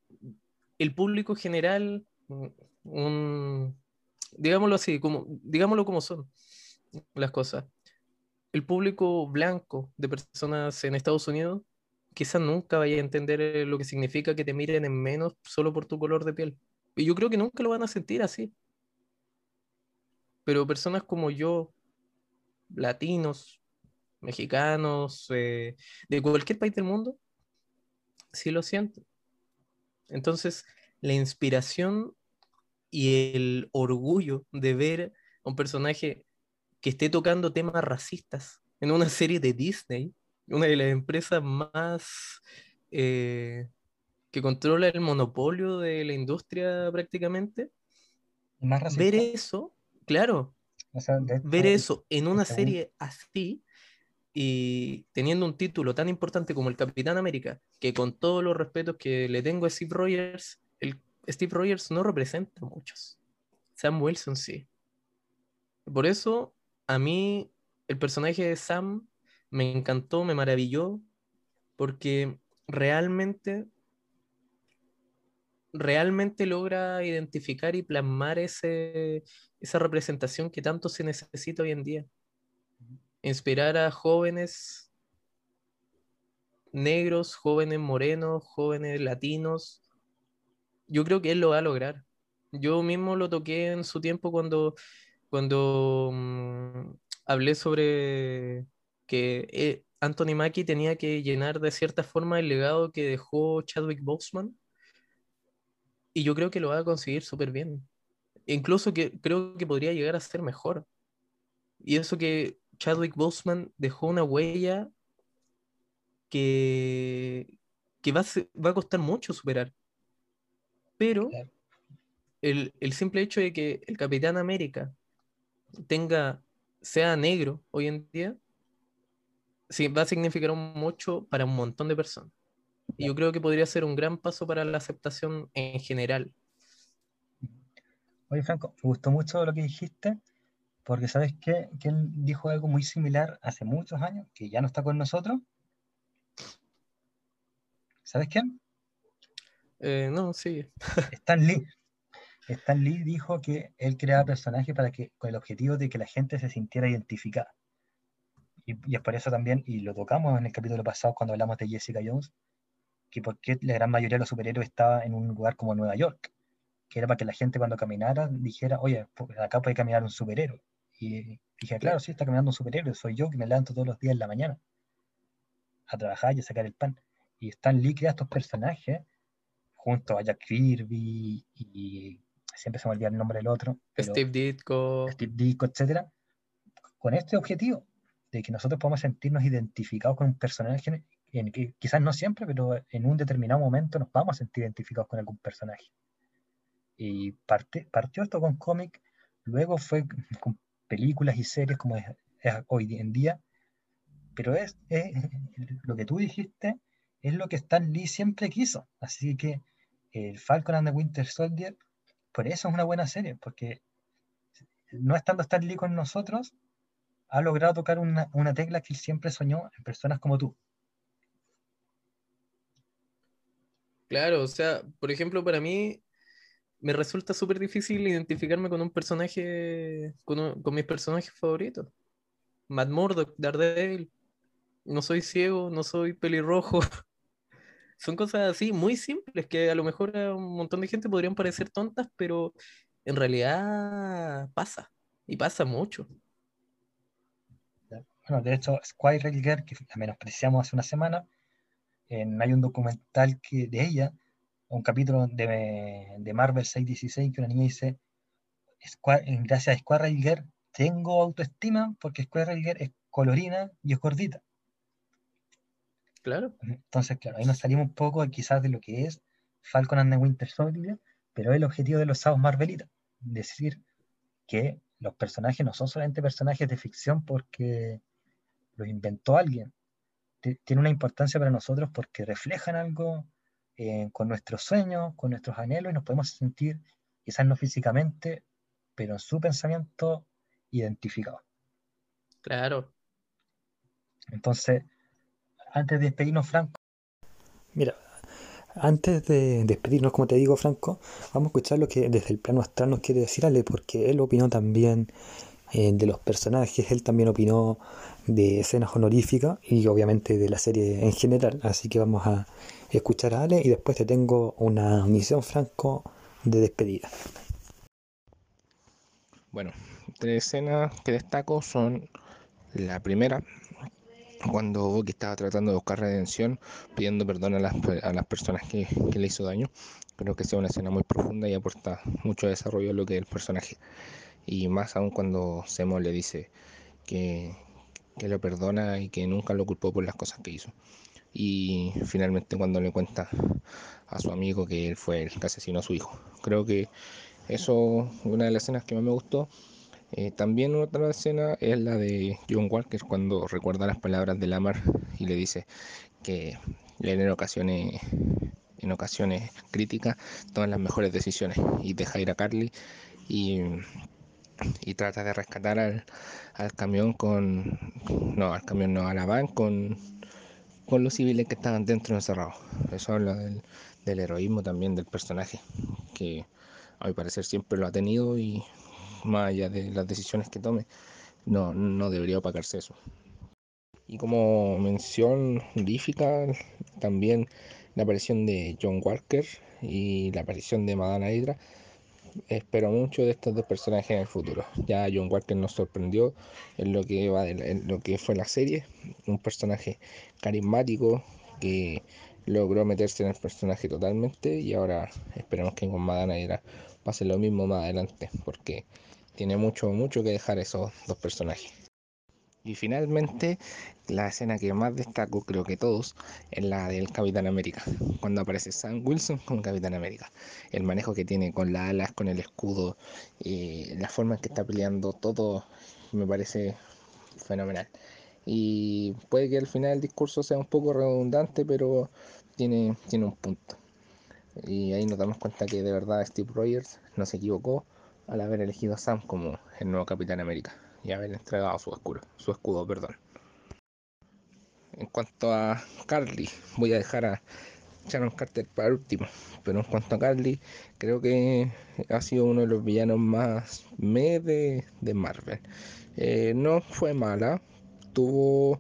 D: el público general, un, digámoslo así, como, digámoslo como son las cosas. El público blanco de personas en Estados Unidos quizás nunca vaya a entender eh, lo que significa que te miren en menos solo por tu color de piel. Y yo creo que nunca lo van a sentir así. Pero personas como yo, latinos, mexicanos, eh, de cualquier país del mundo, sí lo siento. Entonces, la inspiración y el orgullo de ver a un personaje que esté tocando temas racistas en una serie de Disney, una de las empresas más eh, que controla el monopolio de la industria prácticamente, ver eso, claro, ver eso en una serie así y teniendo un título tan importante como el Capitán América, que con todos los respetos que le tengo a Steve Rogers, el Steve Rogers no representa a muchos. Sam Wilson sí. Por eso, a mí, el personaje de Sam me encantó, me maravilló, porque realmente, realmente logra identificar y plasmar ese, esa representación que tanto se necesita hoy en día. Inspirar a jóvenes negros, jóvenes morenos, jóvenes latinos, yo creo que él lo va a lograr. Yo mismo lo toqué en su tiempo cuando, cuando mm, hablé sobre que eh, Anthony Mackie tenía que llenar de cierta forma el legado que dejó Chadwick Boseman. Y yo creo que lo va a conseguir súper bien. Incluso que creo que podría llegar a ser mejor. Y eso que Chadwick Boseman dejó una huella que, que va, va a costar mucho superar. Pero el, simple hecho de que el Capitán América tenga, sea negro hoy en día, sí, va a significar mucho para un montón de personas. Y yo creo que podría ser un gran paso para la aceptación en general.
B: Oye, Franco, me gustó mucho lo que dijiste, porque sabes qué? que él dijo algo muy similar hace muchos años, que ya no está con nosotros. ¿Sabes quién?
D: Eh, no, sí.
B: Stan Lee. Stan Lee dijo que él creaba personajes para que, con el objetivo de que la gente se sintiera identificada. Y, es por eso también, y lo tocamos en el capítulo pasado cuando hablamos de Jessica Jones, que porque la gran mayoría de los superhéroes estaba en un lugar como Nueva York, que era para que la gente cuando caminara dijera, oye, acá puede caminar un superhéroe. Y dije, claro, sí, está caminando un superhéroe, soy yo que me levanto todos los días en la mañana a trabajar y a sacar el pan. Y Stan Lee crea estos personajes junto a Jack Kirby y siempre se me olvida el nombre del otro.
D: Steve Ditko.
B: Steve Ditko, etcétera, con este objetivo de que nosotros podamos sentirnos identificados con un personaje, en que quizás no siempre, pero en un determinado momento nos vamos a sentir identificados con algún personaje. Y parte, partió esto con cómic, luego fue con películas y series como es, hoy en día, pero es, es, lo que tú dijiste es lo que Stan Lee siempre quiso. Así que el Falcon and the Winter Soldier, por eso es una buena serie, porque no estando Stan Lee con nosotros, ha logrado tocar una, tecla que él siempre soñó en personas como tú.
D: Claro, o sea, por ejemplo, para mí me resulta súper difícil identificarme con un personaje, con, con mis personajes favoritos. Matt Murdock, Daredevil. No soy ciego, no soy pelirrojo, son cosas así muy simples que a lo mejor a un montón de gente podrían parecer tontas, pero en realidad pasa y pasa mucho.
B: Bueno, de hecho, Squire Girl, que la menospreciamos hace una semana, en, hay un documental que, de ella, un capítulo de, de Marvel 616, que una niña dice, gracias a Squire Girl tengo autoestima porque Squire Girl es colorina y es gordita.
D: Claro.
B: Entonces, claro, ahí nos salimos un poco quizás de lo que es Falcon and the Winter Soldier, pero el objetivo de los sábados Marvelitas, decir que los personajes no son solamente personajes de ficción porque los inventó alguien. tiene una importancia para nosotros porque reflejan algo eh, con nuestros sueños, con nuestros anhelos y nos podemos sentir, quizás no físicamente, pero en su pensamiento identificado.
D: Claro.
B: Entonces, antes de despedirnos, Franco.
E: Mira, antes de despedirnos, como te digo, Franco, vamos a escuchar lo que desde el plano astral nos quiere decir Ale, porque él opinó también eh, de los personajes, él también opinó de escenas honoríficas y obviamente de la serie en general. Así que vamos a escuchar a Ale y después te tengo una misión, Franco, de despedida.
F: Bueno, tres escenas que destaco son la primera, cuando Bucky estaba tratando de buscar redención, pidiendo perdón a las, personas que, le hizo daño. Creo que es una escena muy profunda y aporta mucho desarrollo a lo que es el personaje. Y más aún cuando Semo le dice que, que lo perdona y que nunca lo culpó por las cosas que hizo. Y finalmente cuando le cuenta a su amigo que él fue el que asesinó a su hijo. Creo que eso es una de las escenas que más me gustó eh, también otra escena es la de John Walker cuando recuerda las palabras de Lamar y le dice que él en ocasiones, en ocasiones críticas toma las mejores decisiones y deja ir a Carly y, y trata de rescatar al, al, camión con no al camión no a la van con con los civiles que estaban dentro encerrados eso habla del, del heroísmo también del personaje que a mi parecer siempre lo ha tenido y más allá de las decisiones que tome, no, no debería opacarse eso. Y como mención honorífica, también la aparición de John Walker y la aparición de Madame Hydra. Espero mucho de estos dos personajes en el futuro. Ya John Walker nos sorprendió en lo que va en lo que fue la serie, un personaje carismático que logró meterse en el personaje totalmente y ahora esperemos que con Hydra pase lo mismo más adelante, porque tiene mucho, mucho que dejar esos dos personajes. Y finalmente, la escena que más destaco, creo que todos, es la del Capitán América. Cuando aparece Sam Wilson como Capitán América. El manejo que tiene con las alas, con el escudo, y la forma en que está peleando, todo me parece fenomenal. Y puede que al final el discurso sea un poco redundante, pero tiene, tiene un punto. Y ahí nos damos cuenta que de verdad Steve Rogers no se equivocó al haber elegido a Sam como el nuevo Capitán América y haber entregado su escudo, su escudo, perdón. En cuanto a Carly, voy a dejar a Sharon Carter para último, pero en cuanto a Carly, creo que ha sido uno de los villanos más de, Marvel. Eh, no fue mala, tuvo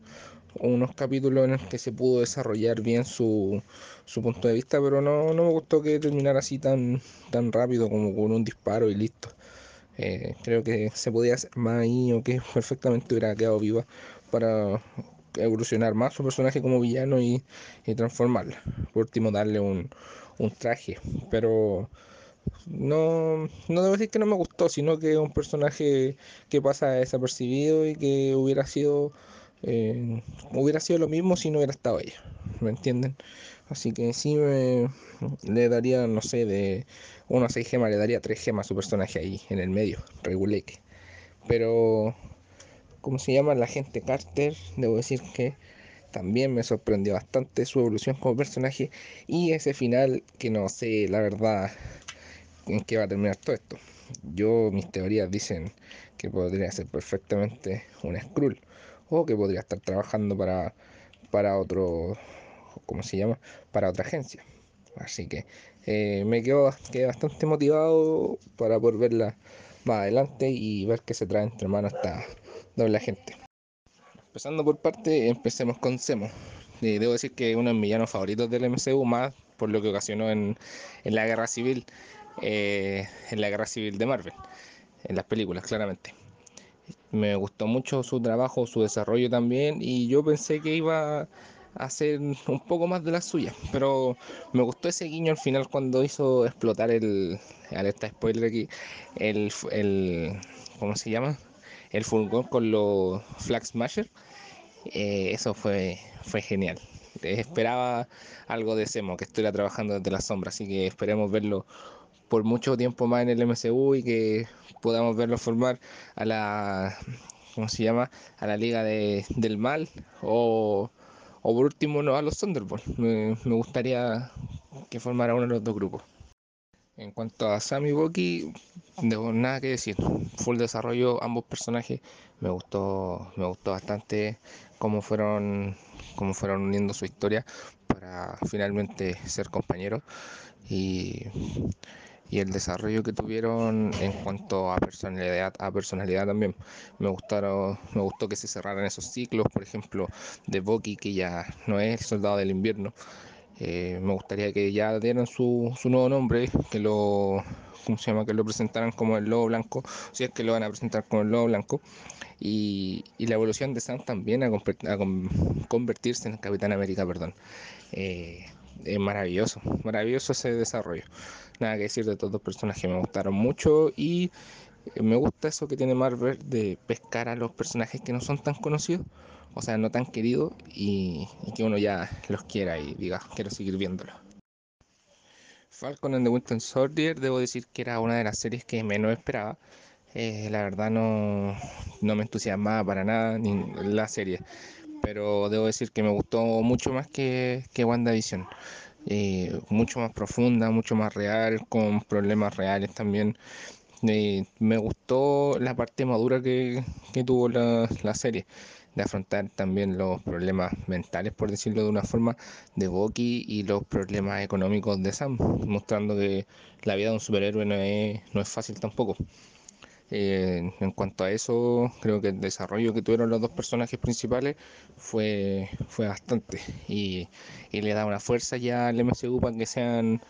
F: unos capítulos en los que se pudo desarrollar bien su, su punto de vista, pero no, no me gustó que terminara así tan, tan rápido como con un disparo y listo. Eh, creo que se podía hacer más ahí o que perfectamente hubiera quedado viva para evolucionar más su personaje como villano y, transformarla. Por último, darle un, un traje. Pero no, no debo decir que no me gustó, sino que es un personaje que pasa desapercibido y que hubiera sido eh, hubiera sido lo mismo si no hubiera estado ella. ¿Me entienden? Así que sí me, le daría, no sé, de 1 a 6 gemas, le daría 3 gemas a su personaje ahí, en el medio, reguleque. Pero, como se llama la gente Carter, debo decir que también me sorprendió bastante su evolución como personaje y ese final que no sé, la verdad, en qué va a terminar todo esto. Yo, mis teorías dicen que podría ser perfectamente un Skrull o que podría estar trabajando para, para otro ¿cómo se llama? Para otra agencia. Así que eh, me quedo, bastante motivado para poder verla más adelante y ver qué se trae entre manos esta doble agente. Empezando por parte, empecemos con Semo. Eh, debo decir que uno de mis villanos favoritos del MCU, más por lo que ocasionó en, en la guerra civil, eh, en la guerra civil de Marvel, en las películas, claramente. Me gustó mucho su trabajo, su desarrollo también, y yo pensé que iba hacer un poco más de la suya. Pero me gustó ese guiño al final cuando hizo explotar el. Alerta spoiler aquí. El. el ¿Cómo se llama? El furgón con los Flag Smasher. Eh, eso fue, fue genial. Esperaba algo de Semo, que estuviera trabajando desde la sombra, así que esperemos verlo por mucho tiempo más en el MCU y que podamos verlo formar a la ¿cómo se llama? a la Liga de, del Mal o o por último no a los Thunderbolts. Me, gustaría que formara uno de los dos grupos. En cuanto a Sammy Boki, no nada que decir. Full desarrollo, ambos personajes. Me gustó, me gustó bastante cómo fueron, cómo fueron uniendo su historia para finalmente ser compañeros. Y, y el desarrollo que tuvieron en cuanto a personalidad, a personalidad también. Me gustaron, me gustó que se cerraran esos ciclos, por ejemplo, de Bucky, que ya no es el soldado del invierno. Eh, me gustaría que ya dieran su, su nuevo nombre, que lo, ¿cómo se llama? que lo presentaran como el lobo blanco, si es que lo van a presentar como el lobo blanco. Y, y la evolución de Sam también a, convertirse en Capitán América, perdón. Eh, es maravilloso, maravilloso ese desarrollo. Nada que decir de todos los personajes, me gustaron mucho y me gusta eso que tiene Marvel de pescar a los personajes que no son tan conocidos, o sea, no tan queridos y, y que uno ya los quiera y diga, quiero seguir viéndolo. Falcon and the Winter Soldier, debo decir que era una de las series que menos esperaba. Eh, la verdad no, no me entusiasmaba para nada ni la serie pero debo decir que me gustó mucho más que, que WandaVision. Eh, mucho más profunda, mucho más real, con problemas reales también. Eh, me gustó la parte madura que, que tuvo la, la, serie, de afrontar también los problemas mentales, por decirlo de una forma, de Bucky y los problemas económicos de Sam, mostrando que la vida de un superhéroe no es, no es fácil tampoco. Eh, en cuanto a eso, creo que el desarrollo que tuvieron los dos personajes principales fue, fue bastante y, y le da una fuerza ya al MCU para que sean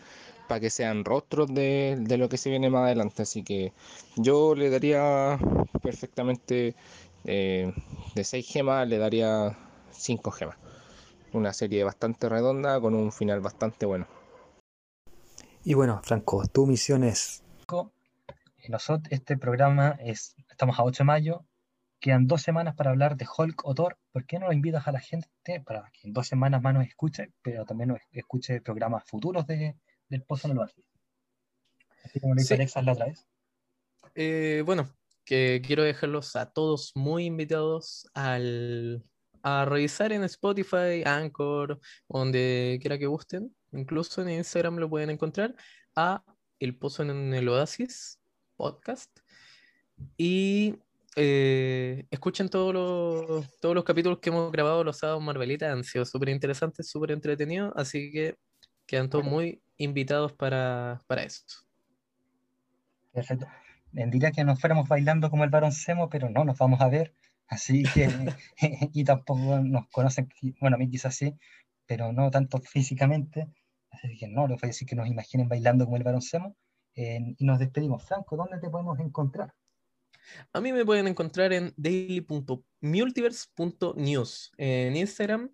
F: para que sean rostros de, de, lo que se viene más adelante. Así que yo le daría perfectamente eh, de 6 gemas, le daría 5 gemas. Una serie bastante redonda con un final bastante bueno.
E: Y bueno, Franco, tu misión es
B: nosotros, este programa es, estamos a 8 de mayo, quedan dos semanas para hablar de Hulk o Thor. ¿Por qué no lo invitas a la gente para que en dos semanas más nos escuche, pero también nos escuche programas futuros de, del Pozo en el Oasis? Así como lo hizo sí. Alexa la otra vez.
D: Eh, bueno, que quiero dejarlos a todos muy invitados al, a revisar en Spotify, Anchor, donde quiera que gusten. Incluso en Instagram lo pueden encontrar a El Pozo en el Oasis podcast. Y eh, escuchen todos los, todos los capítulos que hemos grabado los sábados Marvelita. Han sido súper interesantes, súper entretenidos. Así que quedan todos muy invitados para, para eso.
B: Perfecto. Diría que nos fuéramos bailando como el varón Semo, pero no nos vamos a ver. Así que, y tampoco nos conocen, bueno, a mí quizás sí, pero no tanto físicamente. Así que no, les voy a decir que nos imaginen bailando como el varón Semo. Y nos despedimos. Franco, ¿dónde te podemos encontrar?
D: A mí me pueden encontrar en daily.multiverse.news en Instagram,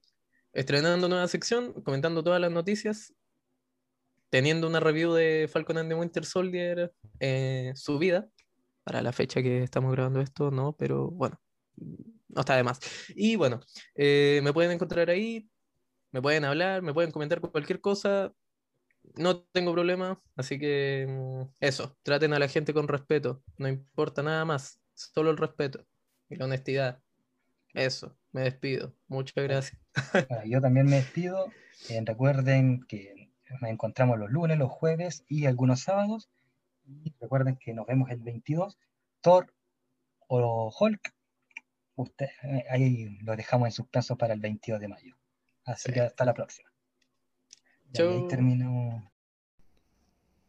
D: estrenando nueva sección, comentando todas las noticias, teniendo una review de Falcon and the Winter Soldier eh, subida para la fecha que estamos grabando esto, no, pero bueno, no está de más. Y bueno, eh, me pueden encontrar ahí, me pueden hablar, me pueden comentar cualquier cosa, no tengo problema, así que mm, eso, traten a la gente con respeto, no importa nada más, solo el respeto y la honestidad. Eso, me despido. Muchas gracias.
B: Bueno, yo también me despido. Eh, recuerden que nos encontramos los lunes, los jueves y algunos sábados. Y recuerden que nos vemos el 22. Thor o Hulk, usted, eh, ahí lo dejamos en suspenso para el 22 de mayo. Así sí. que hasta la próxima. Y ahí.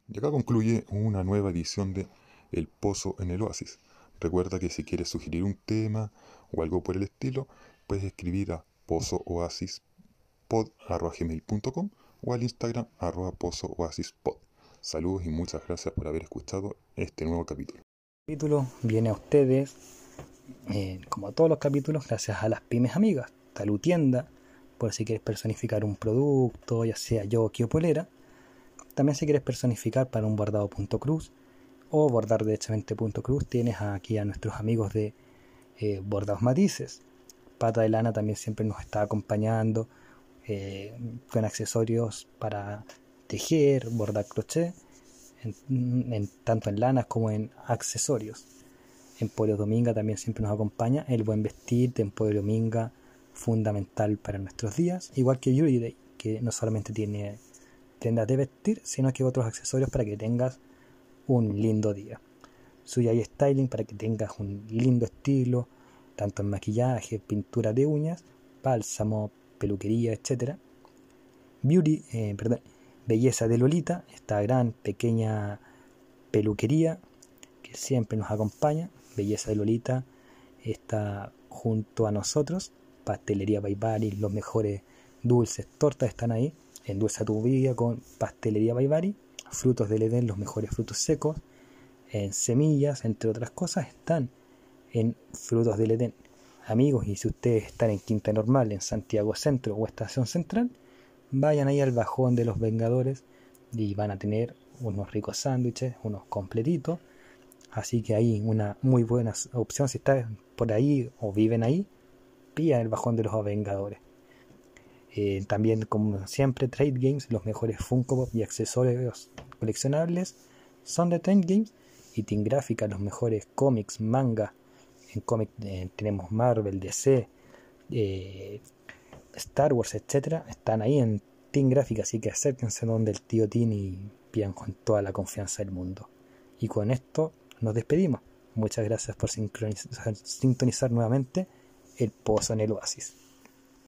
A: Y acá concluye una nueva edición de El Pozo en el Oasis. Recuerda que si quieres sugerir un tema o algo por el estilo, puedes escribir a pozooasispod.gmail.com o al Instagram arroba pozooasispod. Saludos y muchas gracias por haber escuchado este nuevo capítulo.
E: El capítulo viene a ustedes, eh, como a todos los capítulos, gracias a las pymes amigas. Talutienda, por si quieres personificar un producto, ya sea yo o polera. También si quieres personificar para un bordado punto cruz o bordar derechamente punto cruz, tienes aquí a nuestros amigos de eh, Bordados Matices. Pata de Lana también siempre nos está acompañando eh, con accesorios para tejer, bordar crochet, tanto en lanas como en accesorios. Emporio Dominga también siempre nos acompaña. El buen vestir de Emporio Dominga
B: fundamental para nuestros días, igual que Beauty Day, que no solamente tiene prendas de vestir, sino que otros accesorios para que tengas un lindo día. Suya y styling para que tengas un lindo estilo, tanto en maquillaje, pintura de uñas, bálsamo, peluquería, etc. Beauty, eh, perdón, belleza de Lolita, esta gran pequeña peluquería que siempre nos acompaña. Belleza de Lolita está junto a nosotros. Pastelería Baibari, los mejores dulces, tortas están ahí. Endulza tu vida con Pastelería Baibari. Frutos del Edén, los mejores frutos secos. En semillas, entre otras cosas, están en Frutos del Edén. Amigos, y si ustedes están en Quinta Normal, en Santiago Centro o Estación Central, vayan ahí al bajón de los Vengadores y van a tener unos ricos sándwiches, unos completitos. Así que ahí una muy buena opción si están por ahí o viven ahí, pidan el bajón de los Vengadores. Eh, también, como siempre, Trade Games, los mejores Funko y accesorios coleccionables son de Trade Games. Y Team Gráfica, los mejores cómics, manga. En cómic eh, tenemos Marvel, DC, eh, Star Wars, etcétera, están ahí en Team Gráfica, así que acérquense donde el tío Tim y pidan con toda la confianza del mundo. Y con esto nos despedimos. Muchas gracias por sintonizar nuevamente el pozo en el oasis.